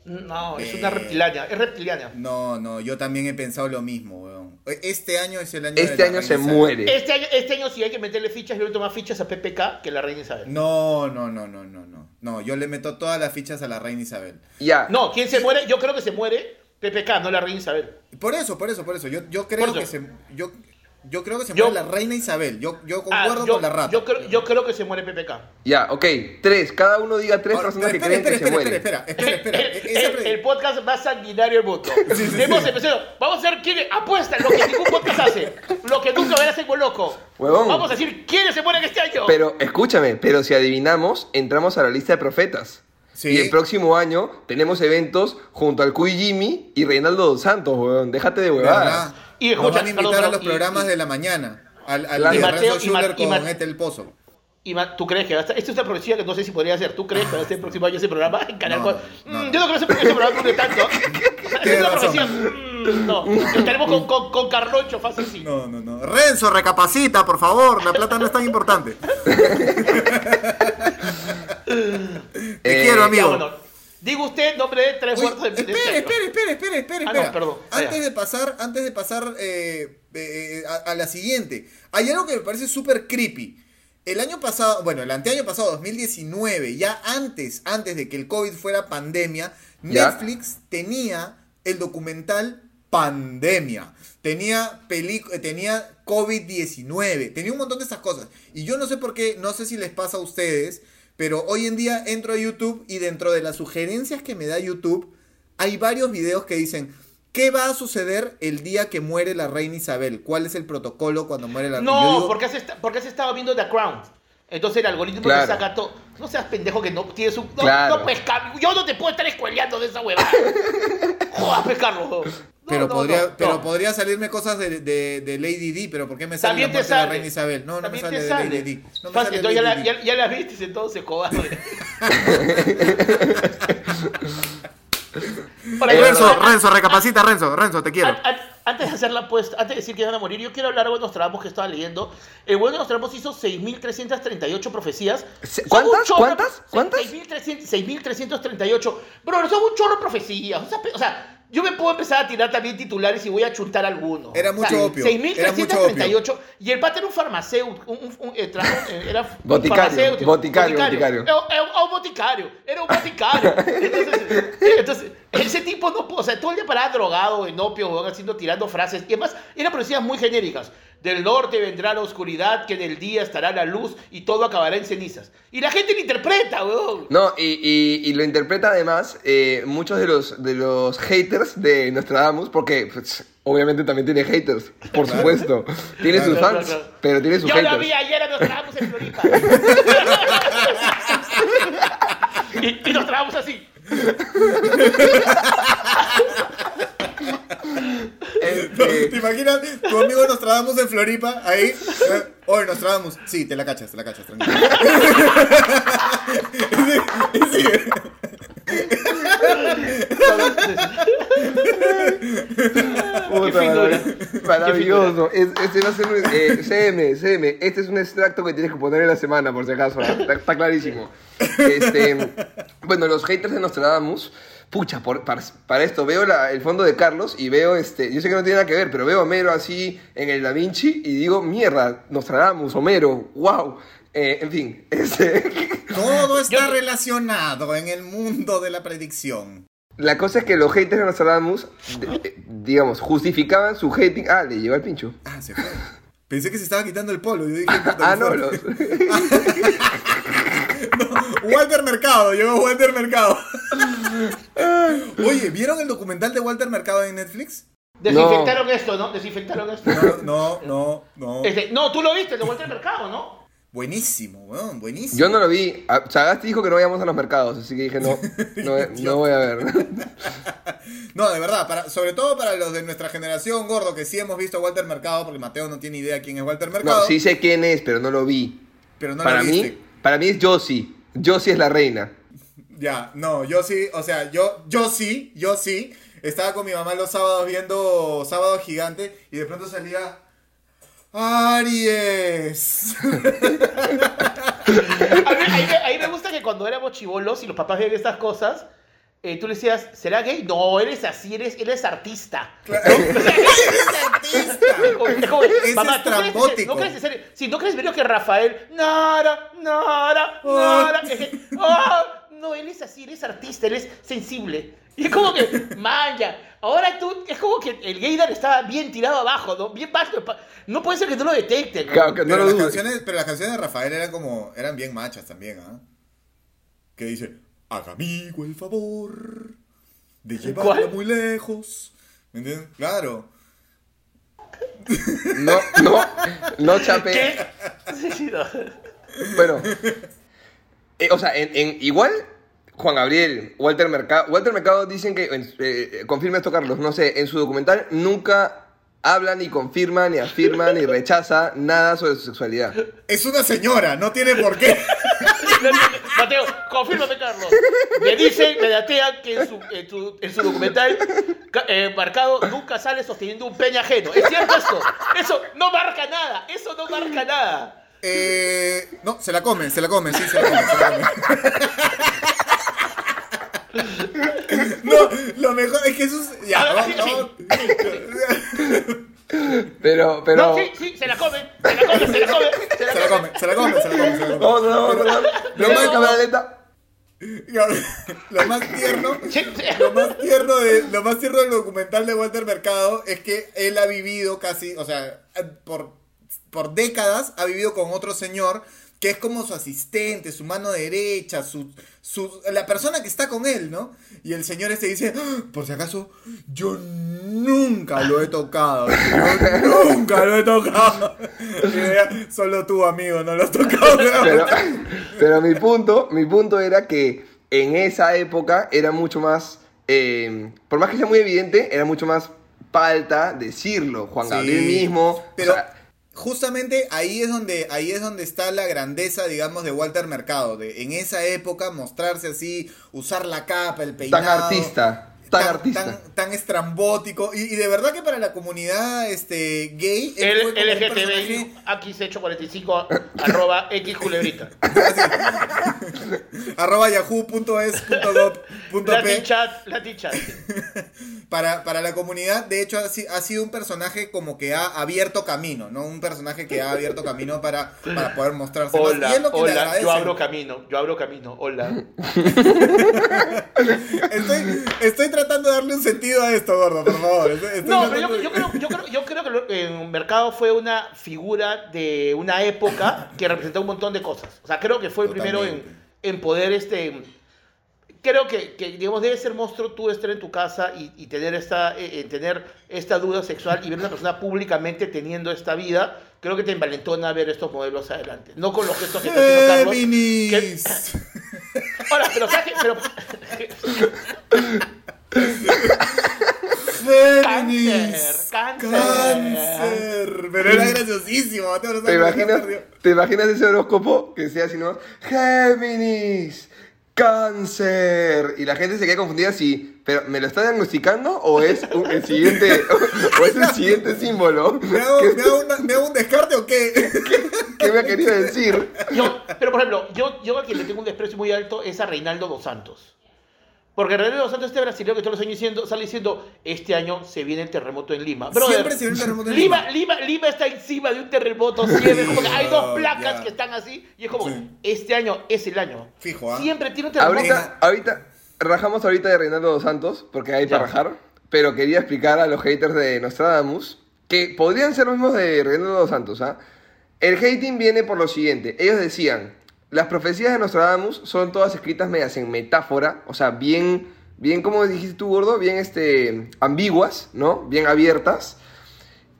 No, es Eh. una reptiliana, es reptiliana. No, no, yo también he pensado lo mismo, weón. Este año es el año Este de la año reina se Isabel. muere. Este año, este año sí hay que meterle fichas, yo le tomo más fichas a PPK que la reina Isabel. No, no, no, no, no, no. No, yo le meto todas las fichas a la reina Isabel. Ya. No, ¿quién se muere? Yo creo que se muere PPK, no la reina Isabel. Por eso, por eso, por eso. Yo, yo creo que se. Yo, yo creo que se Yo- muere la reina Isabel. Yo, yo Ah, concuerdo yo, con la rata. Yo creo, yo creo que se muere PPK. Ya, ok. Tres. Cada uno diga tres Ahora, personas que espera, creen espera, que se espera, mueren. espera, espera, espera, *laughs* espera. Esa el, pre- el podcast más sanguinario del mundo. *laughs* sí, Hemos sí. empezado. Vamos a ver quién apuesta lo que ningún podcast hace. Lo que nunca verás en loco. Huevón. Vamos a decir quiénes se mueren este año. Pero escúchame, pero si adivinamos, entramos a la lista de profetas. Sí. Y el próximo año tenemos eventos junto al Cuy Jimmy y Reinaldo Dos Santos, weón. Déjate de huevadas. Y Nos escucha, van a invitar perdón, a los y- programas y- de la mañana. Al, al de Y Mateo- y Ma- Schuller y Ma- con Ethel Pozo. Y ma- ¿Tú crees que va a estar? Esta es una profecía que no sé si podría ser. ¿Tú crees que va a estar el próximo año ese programa *laughs* en Canal No, 4? no, Mm, no. Yo no creo que ese, ese programa dure tanto. *laughs* Es una profecía. mm, no, estaremos con, con, con Carloncho fácil sí. No, no, no. Renzo, recapacita, por favor. La plata no es tan importante. *laughs* Te Eh, quiero, Ya, amigo. bueno, diga usted nombre de tres Uy, muertos de de este espera, espera, espera, espera, espera, Ah, no, perdón. Antes de pasar, antes de pasar eh, eh, a, a la siguiente, hay algo que me parece súper creepy. El año pasado, bueno, el anteaño pasado, 2019, ya antes, antes de que el COVID fuera pandemia, Ya. Netflix tenía el documental Pandemia. Tenía, eh, tenía COVID-19. Tenía un montón de esas cosas. Y yo no sé por qué, no sé si les pasa a ustedes, pero hoy en día entro a YouTube y dentro de las sugerencias que me da YouTube, hay varios videos que dicen, ¿qué va a suceder el día que muere la reina Isabel? ¿Cuál es el protocolo cuando muere la reina? No, Yo digo, porque, has porque has estado viendo The Crown. Entonces el algoritmo Claro. te saca todo. No seas pendejo que no tienes un. No, Claro. no pues, Yo no te puedo estar escueleando de esa huevada. *laughs* Jodas, pues, Carlos. Pero no, podría, no, pero no. podría salirme cosas de, de- de Lady D, pero ¿por qué me sale la te muerte de la sale. reina Isabel? No, no me sale de sale. Lady D. No me Fácil, sale entonces ya, la, Lady ya, ya la viste, entonces, cobarde. *laughs* Eh, Renzo, Renzo, recapacita, Renzo, Renzo, te quiero. a- a- Antes de hacer la apuesta, antes de decir que van a morir, yo quiero hablar de buenos trabajos que estaba leyendo. El bueno de los trabajos hizo 6.338 profecías. ¿cuántas? un chorro- ¿Cuántas? ¿Cuántas? 6.300 6.338. Bro, son un chorro de profecías. O sea, o sea, yo me puedo empezar a tirar también titulares y voy a chuntar algunos. Era O sea, mucho opio, era mucho 6.338. Y el pata era un farmacéutico. Un, un- un- eh, eh, era un Boticario, farmacéutico, boticario, boticario. Era, era un boticario. Era un boticario. Entonces, eh, entonces, ese tipo no pudo. O sea, todo el día paraba drogado en opio, haciendo, tirando frases. Y además, eran profecías muy genéricas. Del norte vendrá la oscuridad, que en el día estará la luz y todo acabará en cenizas. Y la gente lo interpreta, weón. No, y, y- y lo interpreta además eh, muchos de los, de los haters de Nostradamus, porque pues, obviamente también tiene haters, por supuesto. Tiene sus fans, pero tiene sus Yo lo haters. vi ayer a Nostradamus en Floripa. *laughs* *laughs* y, y nos trabamos así. Este, ¿Te imaginas? Tu amigo Nostradamus en Floripa, ahí. eh, Oye, Nostradamus. Sí, te la cachas, te la cachas, tranquilo. *laughs* *laughs* Y sigue, y sigue. Puta. Maravilloso. Es- este va a ser un- eh, CM, CM. Este es un extracto que tienes que poner en la semana, por si acaso. Está, está clarísimo. Este, bueno, los haters de Nostradamus. Pucha, por- para, para esto veo la- el fondo de Carlos y veo este. Yo sé que no tiene nada que ver, pero veo a Homero así en el Da Vinci y digo, mierda, Nostradamus, Homero, wow. Eh, en fin, *laughs* este. Todo está Yo- relacionado en el mundo de la predicción. La cosa es que los haters de Nostradamus, de- eh, digamos, justificaban su hating. Ah, le llegó al pincho. Ah, se fue. Pensé que se estaba quitando el polo. Yo dije, *laughs* Ah, no, los... *laughs* Walter Mercado, llegó Walter Mercado. Oye, ¿vieron el documental de Walter Mercado en Netflix? Desinfectaron esto, ¿no? Desinfectaron esto. No, no, no. Este, no, tú lo viste, de vuelta al mercado, ¿no? Buenísimo, weón, buenísimo. Yo no lo vi. Ah, Sagasti dijo que no vayamos a los mercados, así que dije, no, *laughs* no, no voy a ver. *laughs* No, de verdad, para, sobre todo para los de nuestra generación, gordo, que sí hemos visto a Walter Mercado, porque Mateo no tiene idea quién es Walter Mercado. No, sí sé quién es, pero no lo vi. pero no para lo viste. mí, para mí es Josie. Josie es la reina. *laughs* Ya, no, yo sí, o sea, yo, yo sí, yo sí. Estaba con mi mamá los sábados viendo Sábado Gigante y de pronto salía. Aries. A mí, ahí, me, ahí me gusta que cuando éramos chivolos y los papás veían estas cosas, eh, tú le decías, ¿será gay? No, eres así, eres, eres artista. *laughs* artista. Como- es como, Ese mamá, es ¿tú crees-. ¿No serio? Si no crees menos que Rafael, nada, nada, nada. Es que, ah, no, él es así, eres artista, él es sensible. *laughs* Y es como que, man, ya. Ahora tú, es como que el gaydar estaba bien tirado abajo, ¿no? Bien bajo. No puede ser que no lo detecten. ¿no? Claro, que no pero, lo las canciones, pero las canciones de Rafael eran como. eran bien machas también, ¿ah? Que dice. Haga amigo el favor de llevarla ¿Cuál? muy lejos. ¿Me entiendes? Claro. No, no, no chape. ¿Qué? Sí, sí, no. Bueno, eh, o sea, en, en- igual Juan Gabriel, Walter Mercado, Walter Mercado dicen que, en- eh, confirma esto Carlos, no sé, en su documental nunca habla ni confirma, ni afirma, ni rechaza nada sobre su sexualidad. Es una señora, no tiene por qué. Mateo, confírmame, Carlos. Me dicen, me datean que en su, en su, en su documental eh, marcado nunca sale sosteniendo un peña ajeno. ¿Es cierto esto? Eso no marca nada. Eso no marca nada. Eh, no, se la come, se la come, sí, se la come, se la come. *laughs* *laughs* No, lo mejor es que eso es. Ya, Ah, vamos, sí, sí. vamos. Pero, pero... No, sí, sí, se la come. Se la come, se la come. Se Se la come, se la come, se la come, se la come. Vamos, vamos, vamos. Lo más- cámara lenta. *laughs* Lo más tierno, lo más tierno de, lo más tierno del documental de Walter Mercado es que él ha vivido casi, o sea, por, por décadas ha vivido con otro señor que es como su asistente, su mano derecha, su, su la persona que está con él, ¿no? Y el señor este dice, "Ah, por si acaso, yo nunca lo he tocado, *laughs* yo nunca lo he tocado. *laughs* Solo tú, amigo, no lo has tocado. *laughs* Pero, pero mi punto, mi punto era que en esa época era mucho más, eh, por más que sea muy evidente, era mucho más falta decirlo. Juan Sí, Gabriel mismo, Pero o sea, justamente ahí es donde ahí es donde está la grandeza, digamos, de Walter Mercado, de en esa época mostrarse así, usar la capa, el peinado, tan artista, tan, artista. tan, tan estrambótico y, y de verdad que para la comunidad este gay El LGTBI, personaje- X845, arroba *laughs* X culebrita. *laughs* arroba yahoo.es.gov.p Latin chat, Latin chat. *laughs* para, para la comunidad, de hecho, ha, si- ha sido un personaje como que ha abierto camino, ¿no? Un personaje que ha abierto camino para, para poder mostrarse más. Hola, Y es lo que le hola, yo abro camino, yo abro camino, hola. Estoy, estoy tratando de darle un sentido a esto, gordo, por favor. Estoy- No, pero tratando yo, yo creo, yo, creo, yo creo que en Mercado fue una figura de una época que representó un montón de cosas. O sea, creo que fue el primero en, en poder, este, creo que, que, digamos, debe ser monstruo tú estar en tu casa y, y tener, esta, eh, eh, tener esta duda sexual y ver a una persona públicamente teniendo esta vida. Creo que te envalentona ver estos modelos adelante. No con los gestos que está haciendo Carlos. que-. *laughs* Ahora, pero ¿sabes qué? Pero, *laughs* Géminis. Cáncer, cáncer. Pero era graciosísimo. No ¿Te imaginas. ¿Te imaginas ese horóscopo que sea así, no? Géminis, cáncer. Y la gente se queda confundida si, pero ¿me lo está diagnosticando o es un- el siguiente, o es el siguiente símbolo? ¿Me hago, ¿Qué, me hago una- me hago un descarte o qué? qué me ha querido decir? Yo, pero por ejemplo, yo, yo a quien le tengo un desprecio muy alto es a Reinaldo dos Santos. Porque Reinaldo dos Santos, este brasileño que todos los años diciendo, sale diciendo, este año se viene el terremoto en Lima. Brother, Siempre se viene el terremoto en Lima, Lima. Lima, Lima está encima de un terremoto siempre. es como que hay dos placas ya. que están así. Y es como, Sí. este año es el año. Fijo, ¿ah? Siempre tiene un terremoto. Ahorita, ahorita, rajamos ahorita de Reinaldo dos Santos, porque hay Ya. para rajar, pero quería explicar a los haters de Nostradamus que podrían ser los mismos de Reinaldo dos Santos, ¿ah? El hating viene por lo siguiente, ellos decían, las profecías de Nostradamus son todas escritas medias en metáfora, o sea, bien, bien, como dijiste tú, gordo, bien este, ambiguas, ¿no? Bien abiertas,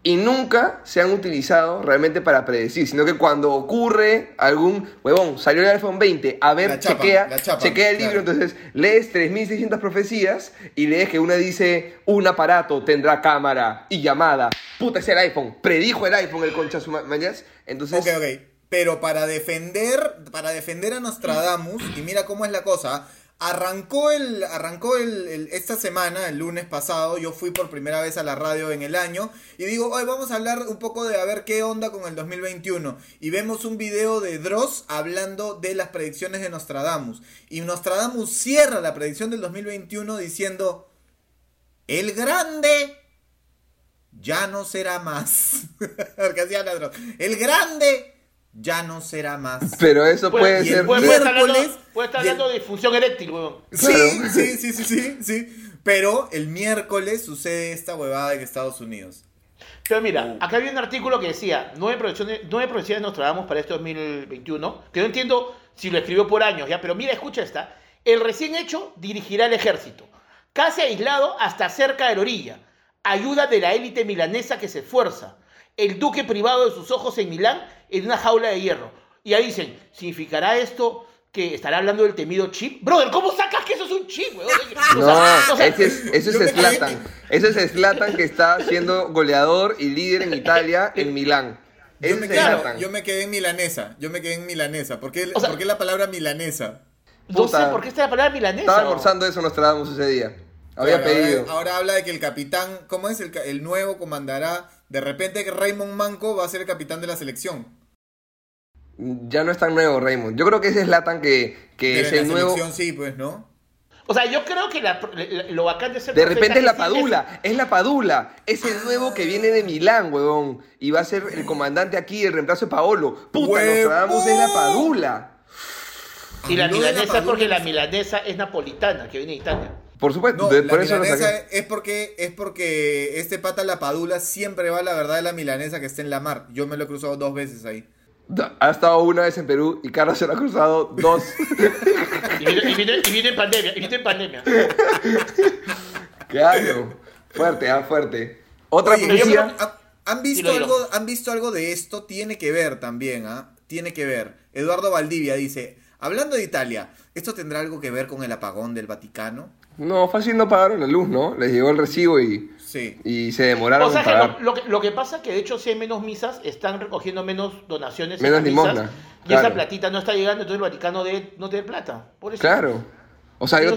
y nunca se han utilizado realmente para predecir, sino que cuando ocurre algún huevón, salió el iPhone 20, a ver, chapa, chequea, chapa, chequea el libro, claro. entonces lees 3600 profecías y lees que una dice un aparato tendrá cámara y llamada. Puta, es el iPhone. Predijo el iPhone el concha su ma- mañas. Entonces, Ok, ok. Pero para defender, para defender a Nostradamus, y mira cómo es la cosa, Arrancó el, arrancó el, esta semana, el lunes pasado, yo fui por primera vez a la radio en el año y digo, hoy vamos a hablar un poco de a ver qué onda con el 2021. Y vemos un video de Dross hablando de las predicciones de Nostradamus. Y Nostradamus cierra la predicción del 2021 diciendo, el grande ya no será más. *laughs* El grande ya no será más. Pero eso puede ser. Puede, puede estar hablando, miércoles puede estar hablando de función eréctil, weón. Sí, Claro. sí, sí, sí, sí, sí. Pero el miércoles sucede esta huevada en Estados Unidos. Pero Uh. mira, acá había un artículo que decía nueve proyecciones, nueve proyecciones nos trabamos para este 2021, que no entiendo si lo escribió por años, ya, pero mira, escucha esta. El recién hecho dirigirá el ejército, casi aislado hasta cerca de la orilla. Ayuda de la élite milanesa que se esfuerza. El duque privado de sus ojos en Milán en una jaula de hierro. Y ahí dicen, ¿significará esto que estará hablando del temido chip? Brother, ¿cómo sacas que eso es un chip, weón? O No, sea, o sea, ese es, eso es Slatan. Eso es Slatan que está siendo goleador y líder en Italia en Milán. Yo me, quedé, yo me quedé en milanesa. Yo me quedé en milanesa. ¿Por qué, O sea- por qué la palabra milanesa? no sé por qué está la palabra milanesa. Estaba almorzando eso Nostradamus ese día. Había Claro, pedido. Ahora, ahora habla de que el capitán, ¿cómo es? El nuevo comandará. De repente que Raymond Manco va a ser el capitán de la selección. Ya no es tan nuevo, Raymond. Yo creo que ese es Zlatan que, que Pero es en el la nuevo. selección sí, pues, ¿no? O sea, yo creo que la- la- lo bacán de ser De repente es la Padula, es la Padula, es el nuevo que viene de Milán, huevón. Y va a ser el comandante aquí, el reemplazo de Paolo. Puta. Nostradamus es la Padula. Y la la milanesa es porque la milanesa es napolitana, que viene de Italia. Por supuesto, No, de- la por eso milanesa saqué. es porque, es porque este pata la padula siempre va a la verdad de la milanesa que está en la mar. Yo me lo he cruzado dos veces ahí. Ha estado una vez en Perú y Carlos se lo ha cruzado dos. *laughs* Y vino, y y en pandemia, y vino en pandemia. *laughs* claro. Fuerte, ah, fuerte. Otra Oye, profecía. ¿han- ¿Han visto, Dilo, dilo. algo, ¿Han visto algo de esto? Tiene que ver también, ¿ah? Tiene que ver. Eduardo Valdivia dice, hablando de Italia, ¿esto tendrá algo que ver con el apagón del Vaticano? No, fácil no pagaron la luz, ¿no? Les llegó el recibo y, Sí. y se demoraron O sea, en que pagar. lo, lo que, lo que pasa es que de hecho si hay menos misas, están recogiendo menos donaciones Menos limosna, y claro. esa platita no está llegando, entonces el Vaticano debe- no tiene plata. Por eso. Claro. O sea, hay ellos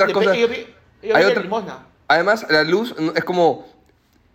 vi- ellos hay otra- limosna. Además, la luz es como.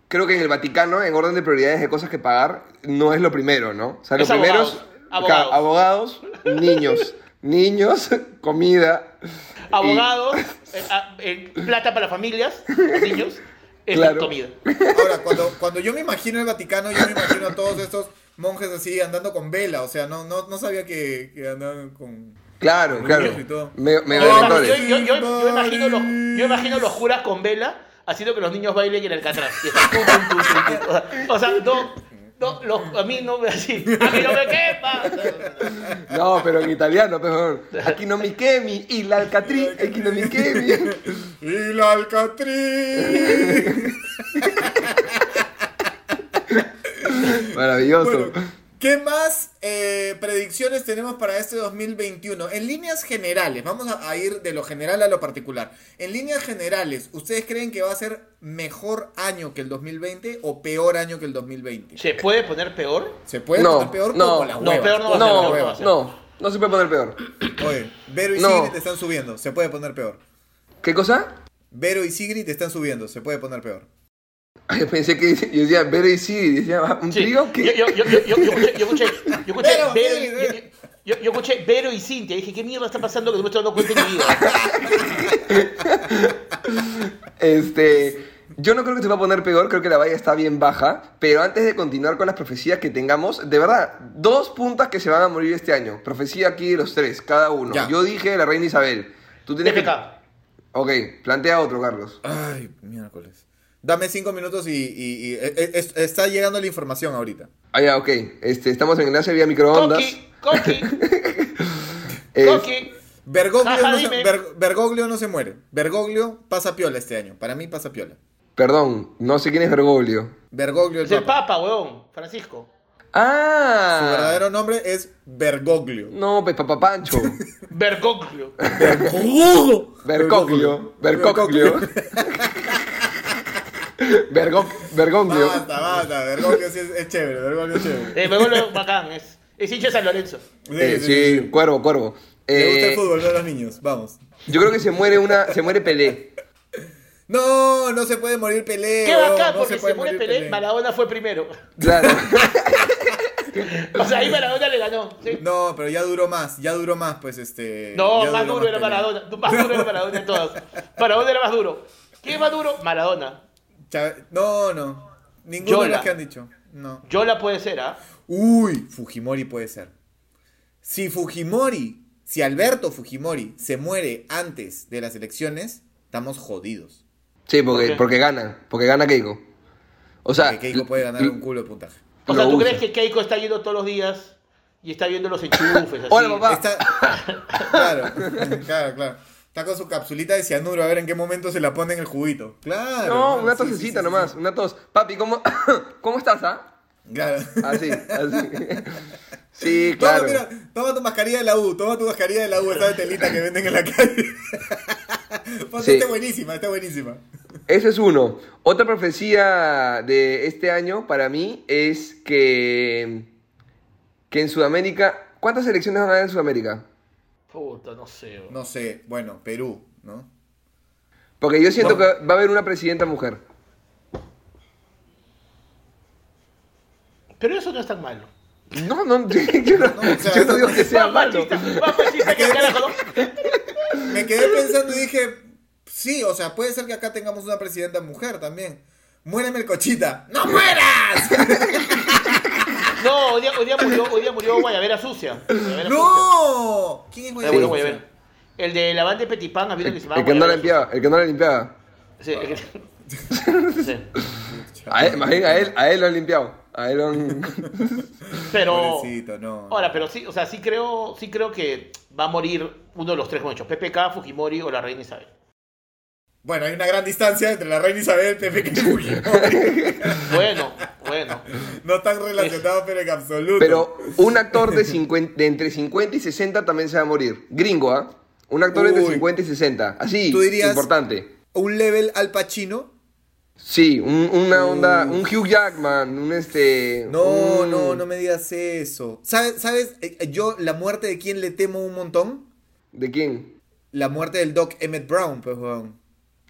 Creo que en el Vaticano, en orden de prioridades de cosas que pagar, no es lo primero, ¿no? O sea, lo Es primero abogados, es- abogados. abogados, niños. *laughs* niños, *laughs* comida. y- Abogados, eh, ah, eh, plata para familias, niños, *laughs* es Claro. comida. Ahora, cuando, cuando yo me imagino el Vaticano, yo me imagino a todos estos monjes así andando con vela. O sea, no, no, no sabía que, que andaban con... Claro, Con claro. niños y todo. Me, me Yo, imagino- mentores. yo- yo- yo- yo imagino los, yo imagino los curas con vela haciendo que los niños bailen en el catraz. O sea, no, no, los- a mí no me así, a mí no me quepa. No, pero en italiano, pero aquí no mi quemi, y la alcatrí, aquí no mi quemi. ¡Y la Alcatriz! Maravilloso. Bueno, ¿qué más eh, predicciones tenemos para este 2021? En líneas generales, vamos a, ir de lo general a lo particular. En líneas generales, ¿ustedes creen que va a ser mejor año que el 2020 o peor año que el 2020? ¿Se puede poner peor? ¿Se puede No, poner peor no, como la no, hueva? peor no va a ser, No, peor no va a ser. no, no se puede poner peor. *clears throat* Oye, Vero y No. Sigrid te están subiendo, se puede poner peor. ¿Qué cosa? Vero y Sigrid te están subiendo, se puede poner peor. Ay, pensé que *laughs* yo decía Vero y sí, decía ¿un Sí. trío? ¿Qué? Yo, yo, yo, yo, yo, escuché, yo escuché, yo escuché Vero, yo, yo escuché Vero y Cintia. Dije, ¿qué mierda está pasando que no me estoy dando cuenta en mi vida? *laughs* Este, yo no creo que se va a poner peor, creo que la valla está bien baja, pero antes de continuar con las profecías que tengamos, de verdad, dos puntas que se van a morir este año. Profecía aquí de los tres, cada uno. Ya. Yo dije la reina Isabel. Tú tienes que... Ok, plantea otro, Carlos. Ay, miércoles. Dame cinco minutos y, y- y- eh, es- está llegando la información ahorita. Ah, ya, ok. Este, estamos en enlace vía microondas. Coqui, Coqui. *laughs* Bergoglio, Jaja, no se. Ber- Bergoglio no se muere. Bergoglio pasa piola este año. Para mí pasa piola. Perdón, no sé quién es Bergoglio. Bergoglio el Es el papa. Papa, weón, Francisco. ¡Ah! Su verdadero nombre es Bergoglio. No, pues Papá Pancho. Bergoglio. Bergoglio. Bergoglio. Bergo- Bergoglio. *laughs* Basta, basta. Bergoglio sí es, es chévere. Bergoglio es chévere. Eh, Bergoglio bacán, es, es hincha de San Lorenzo. Sí, Eh, sí, sí, sí. cuervo, cuervo. Le gusta el Eh, fútbol, no los niños. Vamos. yo creo que se muere una, se muere Pelé. No, no se puede morir Pelé. Qué bacán, no porque se, puede muere morir Pelé, Maradona fue primero. Claro. *laughs* O sea, ahí Maradona le ganó. ¿sí? No, pero ya duró más, ya duró más, pues este. No, más duro era Pelé. Maradona. Más duro era Maradona de todos. Maradona era más duro. ¿Quién es más duro? Maradona. Chávez- No, no. Ninguno de los que han dicho. No. Yola puede ser, ¿ah? Uy, Fujimori puede ser. Si Fujimori, si Alberto Fujimori se muere antes de las elecciones, estamos jodidos. Sí, ¿Por porque, porque gana, porque gana Keiko. O sea, Porque Keiko puede ganar un culo de puntaje. O sea, ¿tú usa. crees que Keiko está yendo todos los días y está viendo los enchufes? *laughs* Así? Hola, papá. Está... *laughs* Claro, claro, claro. Está con su capsulita de cianuro a ver en qué momento se la pone en el juguito. Claro. No, una tosecita sí, sí, nomás, una tos. Papi, ¿cómo, *coughs* ¿cómo estás, ah? Claro. Así, así. *laughs* Sí, Toma, claro. mira, toma tu mascarilla de la U, toma tu mascarilla de la U, esa de telita que venden en la calle. *laughs* Sí. está buenísima, está buenísima. Ese es uno. Otra profecía de este año para mí es que, que en Sudamérica... ¿Cuántas elecciones van a haber en Sudamérica? Puta, no sé. bro. No sé, bueno, Perú, ¿no? Porque yo siento No. que va a haber una presidenta mujer. Pero eso no es tan malo. No, no, *laughs* yo no, No, o sea, yo no digo que sea malo. *laughs* Me quedé pensando y dije, sí, o sea, puede ser que acá tengamos una presidenta mujer también. Muéreme el cochita. ¡No mueras! *laughs* No, hoy día, hoy día murió, hoy día murió Guayabera Sucia. Guayabera ¡No! ¿Quién es Sucia. Hoy día murió Guayabera? Guayabera. El de la banda de Petipán, había que se llamaba El que no la Guayabera limpiaba, el que no la limpiaba. Sucia. Sí, el que- *laughs* sí. A él, más bien a él, a él lo han limpiado. A él lo han... *laughs* Pero. Pobrecito, no. Ahora, pero sí, o sea, sí creo, sí creo que va a morir uno de los tres conchos, PPK, Fujimori o la reina Isabel. Bueno, hay una gran distancia entre la reina Isabel, Pepe y Fujimori. *laughs* Bueno, bueno. No están relacionados, pero en absoluto. Pero un actor de, 50 de entre 50 y 60 también se va a morir. Gringo, ¿ah? Un actor entre Uy. 50 y 60. Así, ¿Tú dirías- importante. Un level al Pacino. Sí, un- una onda, un Hugh Jackman, un este... No, un- no, no me digas eso. ¿Sabes? ¿Sabes? Eh, Yo, la muerte de quién le temo un montón. ¿De quién? La muerte del Doc Emmett Brown, pues, weón.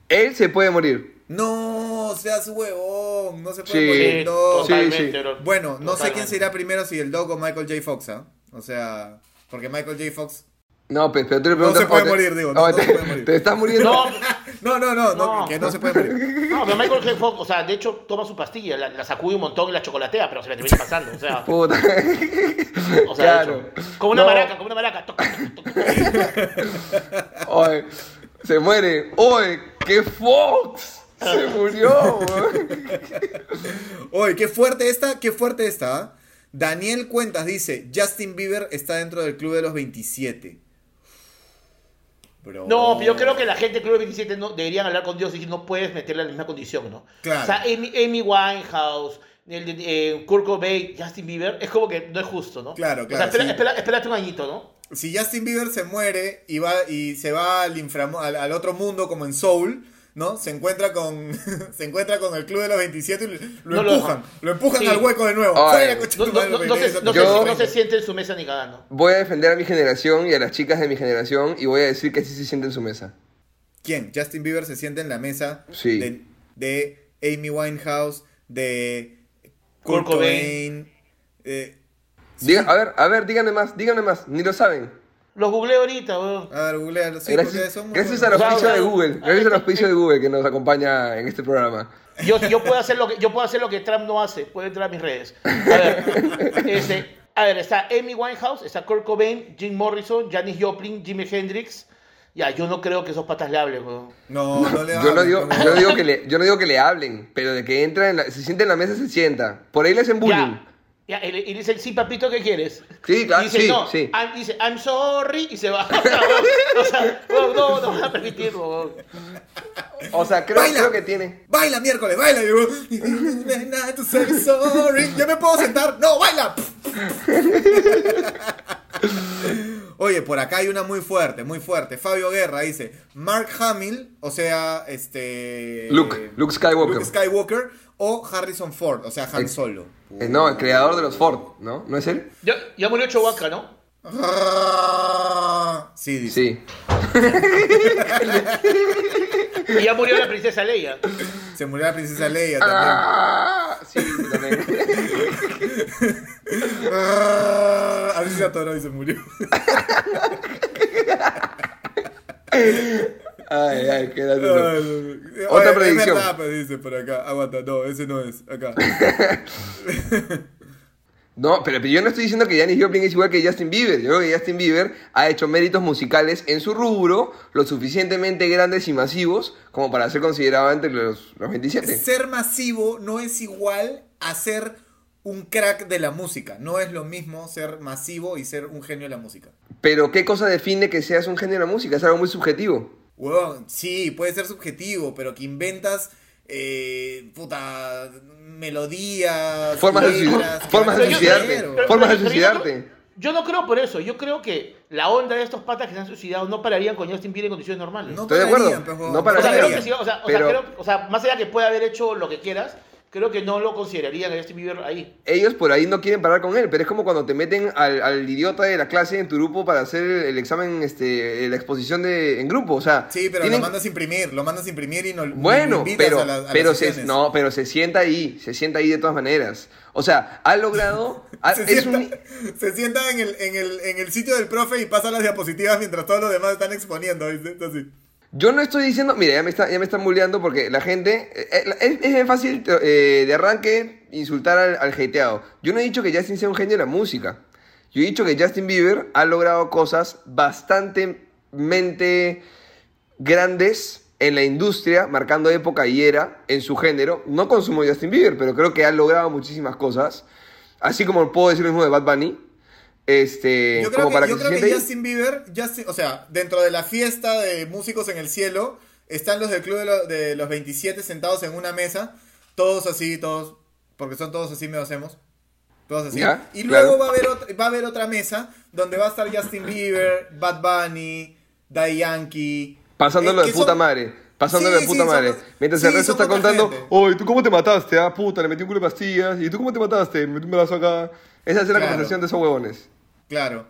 Él se puede morir. No, seas huevón. No se puede Sí. morir. Sí, No. Sí, totalmente, sí. bro. Bueno, no sé quién se irá primero, si el Doc o Michael J. Fox, ¿ah? O sea, porque Michael J. Fox. No, pe- pero tú le No preguntas... se puede oh, morir, digo, no, no te, se puede morir. te estás muriendo. No, *laughs* No, no, no, no, No. que no se puede morir. no, pero Michael J. Fox, o sea, de hecho, toma su pastilla, la, la sacude un montón y la chocolatea, pero se la termina pasando, o sea. Puta. *laughs* O sea, claro. hecho, como una No. maraca, como una maraca. toc, toc, toc, toc. Oye, se muere. Oye, qué Fox. Se *laughs* murió. Oye, qué fuerte esta, qué fuerte esta. ¿ah? Daniel Cuentas dice, Justin Bieber está dentro del club de los 27. Bro. No, pero yo creo que la gente del Club 27 no, deberían hablar con Dios y decir, no puedes meterle en la misma condición, ¿no? Claro. O sea, Amy, Amy Winehouse, el de, eh, Kurt Cobain, Justin Bieber, es como que no es justo, ¿no? Claro, O sea, claro, espera, sí. espera- espérate un añito, ¿no? Si Justin Bieber se muere y va y se va al, inframo- al, al otro mundo como en Soul, ¿no? Se encuentra con *laughs* se encuentra con el club de los 27 y lo, lo No lo empujan, lo empujan Sí. al hueco de nuevo. Ay. Fuera, coche No, tu no, madre, no, no se, no, se, siente en su mesa ni cagando. Voy a defender a mi generación y a las chicas de mi generación y voy a decir que sí se siente en su mesa. ¿Quién? Justin Bieber se sienta en la mesa Sí. de, de Amy Winehouse, de Kurt Kurt Cobain. eh, Diga, a ver, a ver, díganme más, díganme más, ni lo saben. Los googleo ahorita, weón. a ver, googlealo. Sí, gracias gracias al auspicio de Google, gracias al auspicio de Google que nos acompaña en este programa. Yo, yo, puedo hacer lo que, yo puedo hacer lo que Trump no hace. Puede entrar a mis redes. A ver, *laughs* este, a ver, está Amy Winehouse, está Kurt Cobain, Jim Morrison, Janis Joplin, Jimi Hendrix. Ya, yo no creo que esos patas le hablen, weón. No, no le Yo no hablen, digo, yo no digo que le, yo no digo que le hablen, pero de que entra en la, se siente en la mesa se sienta. Por ahí le hacen bullying. Ya, y, y dice, sí, papito, ¿qué quieres? Sí, claro, Y dice, sí, no, sí. I'm, dice, I'm sorry, y se va. *laughs* O sea, no, no van a permitirlo. O sea, creo, Baila. creo que tiene. Baila miércoles, baila. Y yo, to say sorry. ¿Ya me puedo sentar? No, baila. Oye, por acá hay una muy fuerte, muy fuerte. Fabio Guerra dice, Mark Hamill, o sea, este... Luke, Luke Skywalker. Luke Skywalker o Harrison Ford, o sea, Han Solo. Eh, no, el creador de los Ford, ¿no? ¿No es él? Ya, ya murió Chewbacca, ¿no? Sí, dice. Sí. Y ya murió la princesa Leia. Se murió la princesa Leia también. Ah, sí, también. Ah, Así se atoró y se murió. *laughs* Ay, ay, qué gracioso. Otra Oye, predicción. Pues, dice por acá. Aguanta, no, ese no es. Acá. *laughs* No, pero, pero yo no estoy diciendo que Janis Joplin es igual que Justin Bieber. Yo creo que Justin Bieber ha hecho méritos musicales en su rubro lo suficientemente grandes y masivos como para ser considerado entre los, los 27. Ser masivo no es igual a ser un crack de la música. No es lo mismo ser masivo y ser un genio de la música. Pero ¿qué cosa define que seas un genio de la música? Es algo muy subjetivo. Huevón, sí, puede ser subjetivo, pero que inventas, eh, puta, melodías, Formas de letras, suicidar- que formas de suicidarte. Pero- Formas de pero yo no suicidarte. creo- Yo no creo por eso. Yo creo que la onda de estos patas que se han suicidado no pararían con Justin Bieber en condiciones normales. No Estoy de acuerdo. pararían, pues, No o sea, pararían. creo pararían. que sí, o sea, o Pero- sea, creo- o sea, más allá que pueda haber hecho lo que quieras, creo que no lo considerarían a Justin Bieber ahí. Ellos por ahí no quieren parar con él, pero es como cuando te meten al, al idiota de la clase en tu grupo para hacer el, el examen, este, la exposición de, en grupo. O sea, Sí, pero tienen- lo mandas a imprimir, lo mandas a imprimir y no lo Bueno, invitas pero, a la- a las pero, se, no, pero se sienta ahí, se sienta ahí de todas maneras. O sea, ha logrado... *laughs* ha- Se es sienta, un- se sienta en, el, en, el, en el sitio del profe y pasa las diapositivas mientras todos los demás están exponiendo. ¿viste? Así. Yo no estoy diciendo, mira, ya me, está, ya me están bulleando porque la gente, eh, eh, es, fácil eh, de arranque insultar al, al hateado. Yo no he dicho que Justin sea un genio de la música. Yo he dicho que Justin Bieber ha logrado cosas bastantemente grandes en la industria, marcando época y era en su género. No consumo Justin Bieber, pero creo que ha logrado muchísimas cosas. Así como puedo decir lo mismo de Bad Bunny. Este, Yo creo como que, para yo que se creo que. Justin Bieber, Justin- o sea, dentro de la fiesta de músicos en el cielo, están los del club de, lo- de los 27 sentados en una mesa, todos así, todos, porque son todos así, me lo hacemos. Todos así. Y claro. luego va a, haber otra, va a haber otra mesa donde va a estar Justin Bieber, Bad Bunny, Daddy Yankee. Pasándolo eh, de puta son- madre. Pasándolo Sí, de puta sí, madre. son- Mientras sí, el resto está contando, oye, ¿tú cómo te mataste? Ah, puta, le metí un culo de pastillas. ¿Y tú cómo te mataste? Me metí un brazo acá. Esa es la Claro. conversación de esos huevones. Claro.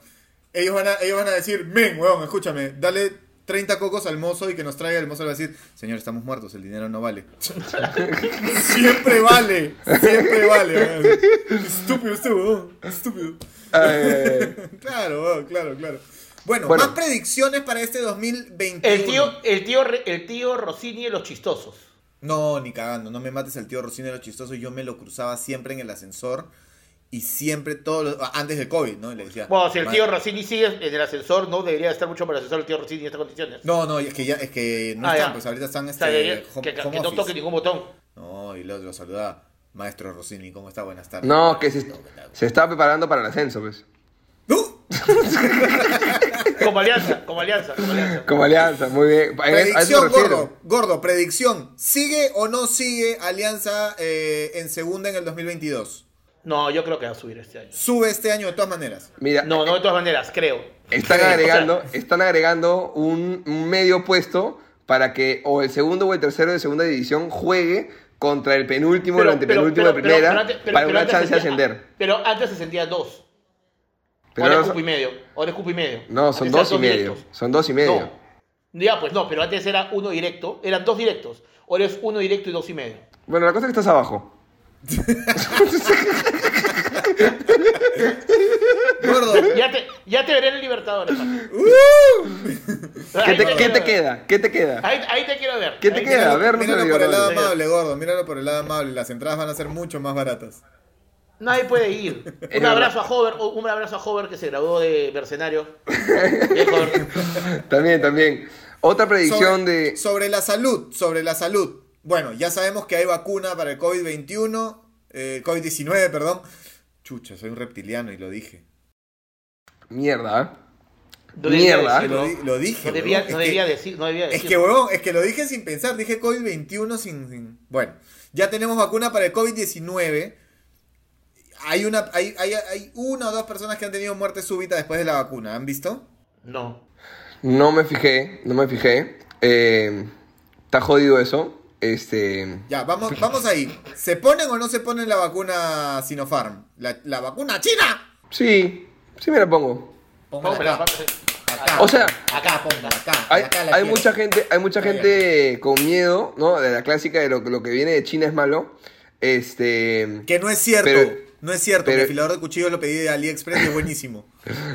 Ellos van, a, ellos van a decir, men, weón, escúchame, dale 30 cocos al mozo y que nos traiga. El mozo le va a decir, señor, estamos muertos, el dinero no vale. *laughs* siempre vale, siempre vale. weón. Estúpido este weón, estúpido. *laughs* Claro, weón, claro, claro. Bueno, Bueno. más predicciones para este 2021. El tío, el tío, el tío Rossini de los chistosos. No, ni cagando, no me mates al tío Rocín de lo chistoso. Yo me lo cruzaba siempre en el ascensor y siempre todos los- antes del COVID, ¿no? Y le decía. Bueno, si el "Ma- tío Rossini sigue en el ascensor, no debería estar mucho para el ascensor el tío Rossini en estas condiciones. No, no, es que ya, es que no Ah, están, ya. pues ahorita están O este, sea, debería- home- que, que- home que no toque ningún botón. No, y luego lo saludaba. Maestro Rossini, ¿cómo está? Buenas tardes. no, que se, se está preparando para el ascenso, pues. ¡No! *laughs* Como alianza, como alianza, como alianza. Como alianza, muy bien. Predicción, gordo. Gordo, predicción. ¿Sigue o no sigue Alianza eh, en segunda en el 2022? No, yo creo que va a subir este año. Sube este año de todas maneras. Mira, No, no de todas maneras, creo. están o agregando, están agregando un, un medio puesto para que o el segundo o el tercero de segunda división juegue contra el penúltimo o el antepenúltimo de primera pero- para pero una chance de ascender. Pero antes se sentía dos. Pero ahora no es cupo y medio. Ahora es cupo y medio. No, son dos y medio. directos. Son dos y medio. No. Ya, pues no, pero antes era uno directo. Eran dos directos. Ahora es uno directo y dos y medio. Bueno, la cosa es que estás abajo. *laughs* *laughs* Gordo. Ya te, ya te veré en el Libertadores. papi. ¿Qué te, qué queda? ¿Qué te queda? Ahí, ahí te quiero ver. ¿Qué te Ahí queda? A ver, no míralo por el lado amable, gordo. Míralo por el lado amable. Las entradas van a ser mucho más baratas. Nadie puede ir. *laughs* Un abrazo a Hover, un abrazo a Hover que se graduó de mercenario. *laughs* También, también. Otra predicción sobre, de... sobre la salud, sobre la salud. Bueno, ya sabemos que hay vacuna para el COVID-21, eh, COVID-19, perdón. Chucha, soy un reptiliano y lo dije. Mierda, ¿eh? No debía Mierda. Decirlo. lo, lo dije. No debía, huevón. no que- debía decir, no debía Es decir. que, huevón, es que lo dije sin pensar. Dije COVID-21 sin, sin- Bueno, ya tenemos vacuna para el COVID-19. Hay una, hay, hay, hay una o dos personas que han tenido muerte súbita después de la vacuna. ¿Han visto? No. No me fijé, no me fijé. Eh, está jodido eso. Este... Ya, vamos, vamos ahí. ¿Se ponen o no se ponen la vacuna Sinopharm? La, la vacuna china. Sí, sí me la pongo. Póngala acá. O sea, acá, póngala, acá. Hay, acá la hay mucha gente, hay mucha Ahí. gente con miedo, ¿no? De la clásica de lo, lo que viene de China es malo. Este. Que no es cierto. Pero- no es cierto. pero- Mi afilador de cuchillos lo pedí de AliExpress y es buenísimo.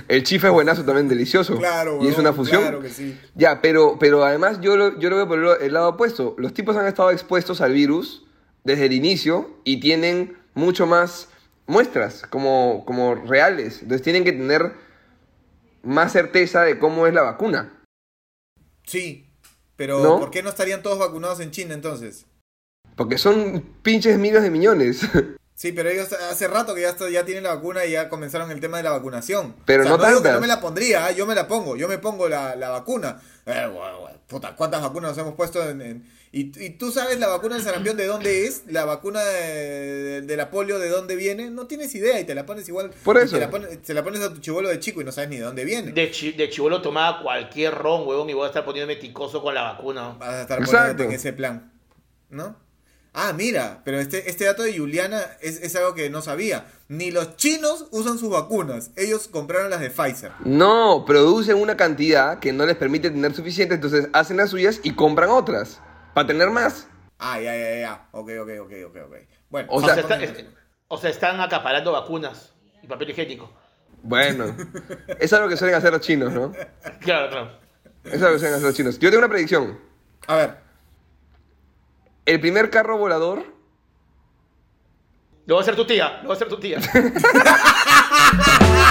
El chifa es buenazo también, delicioso. Claro, Y es una fusión. claro que sí. Ya, pero, pero además yo lo, yo lo veo por el, lado opuesto. Los tipos han estado expuestos al virus desde el inicio y tienen mucho más muestras como, como reales. Entonces tienen que tener más certeza de cómo es la vacuna. Sí. Pero ¿No? ¿por qué no estarían todos vacunados en China entonces? Porque son pinches miles de millones. *laughs* Sí, pero ellos hace rato que ya, está- ya tienen la vacuna y ya comenzaron el tema de la vacunación. Pero O sea, no digo que no me la pondría, ¿ah? yo me la pongo, yo me pongo la, la vacuna. Eh, bueno, bueno, puta, ¿cuántas vacunas nos hemos puesto en...? en- y, y tú sabes la vacuna del sarampión de dónde es? ¿La vacuna de, de la polio de dónde viene? No tienes idea y te la pones igual. Por eso. Te la, pones, te la pones a tu chivolo de chico y no sabes ni de dónde viene. De, chi, de chivolo tomaba cualquier ron, huevón, y voy a estar poniéndome ticoso con la vacuna. Vas a estar Exacto. poniéndote en ese plan. ¿No? Ah, mira, pero este, este dato de Juliana es, es algo que no sabía. Ni los chinos usan sus vacunas. Ellos compraron las de Pfizer. No, producen una cantidad que no les permite tener suficiente, entonces hacen las suyas y compran otras para tener más. Ah, ya, ya, ya. Ok, ok, ok, ok, ok. Bueno, O O, sea, sea, está- es- o sea, están acaparando vacunas y papel higiénico. Bueno, *laughs* es algo que suelen hacer los chinos, ¿no? Claro, claro. Es algo que suelen hacer los chinos. Yo tengo una predicción. a ver. El primer carro volador Lo va a hacer tu tía, lo va a hacer tu tía. *laughs*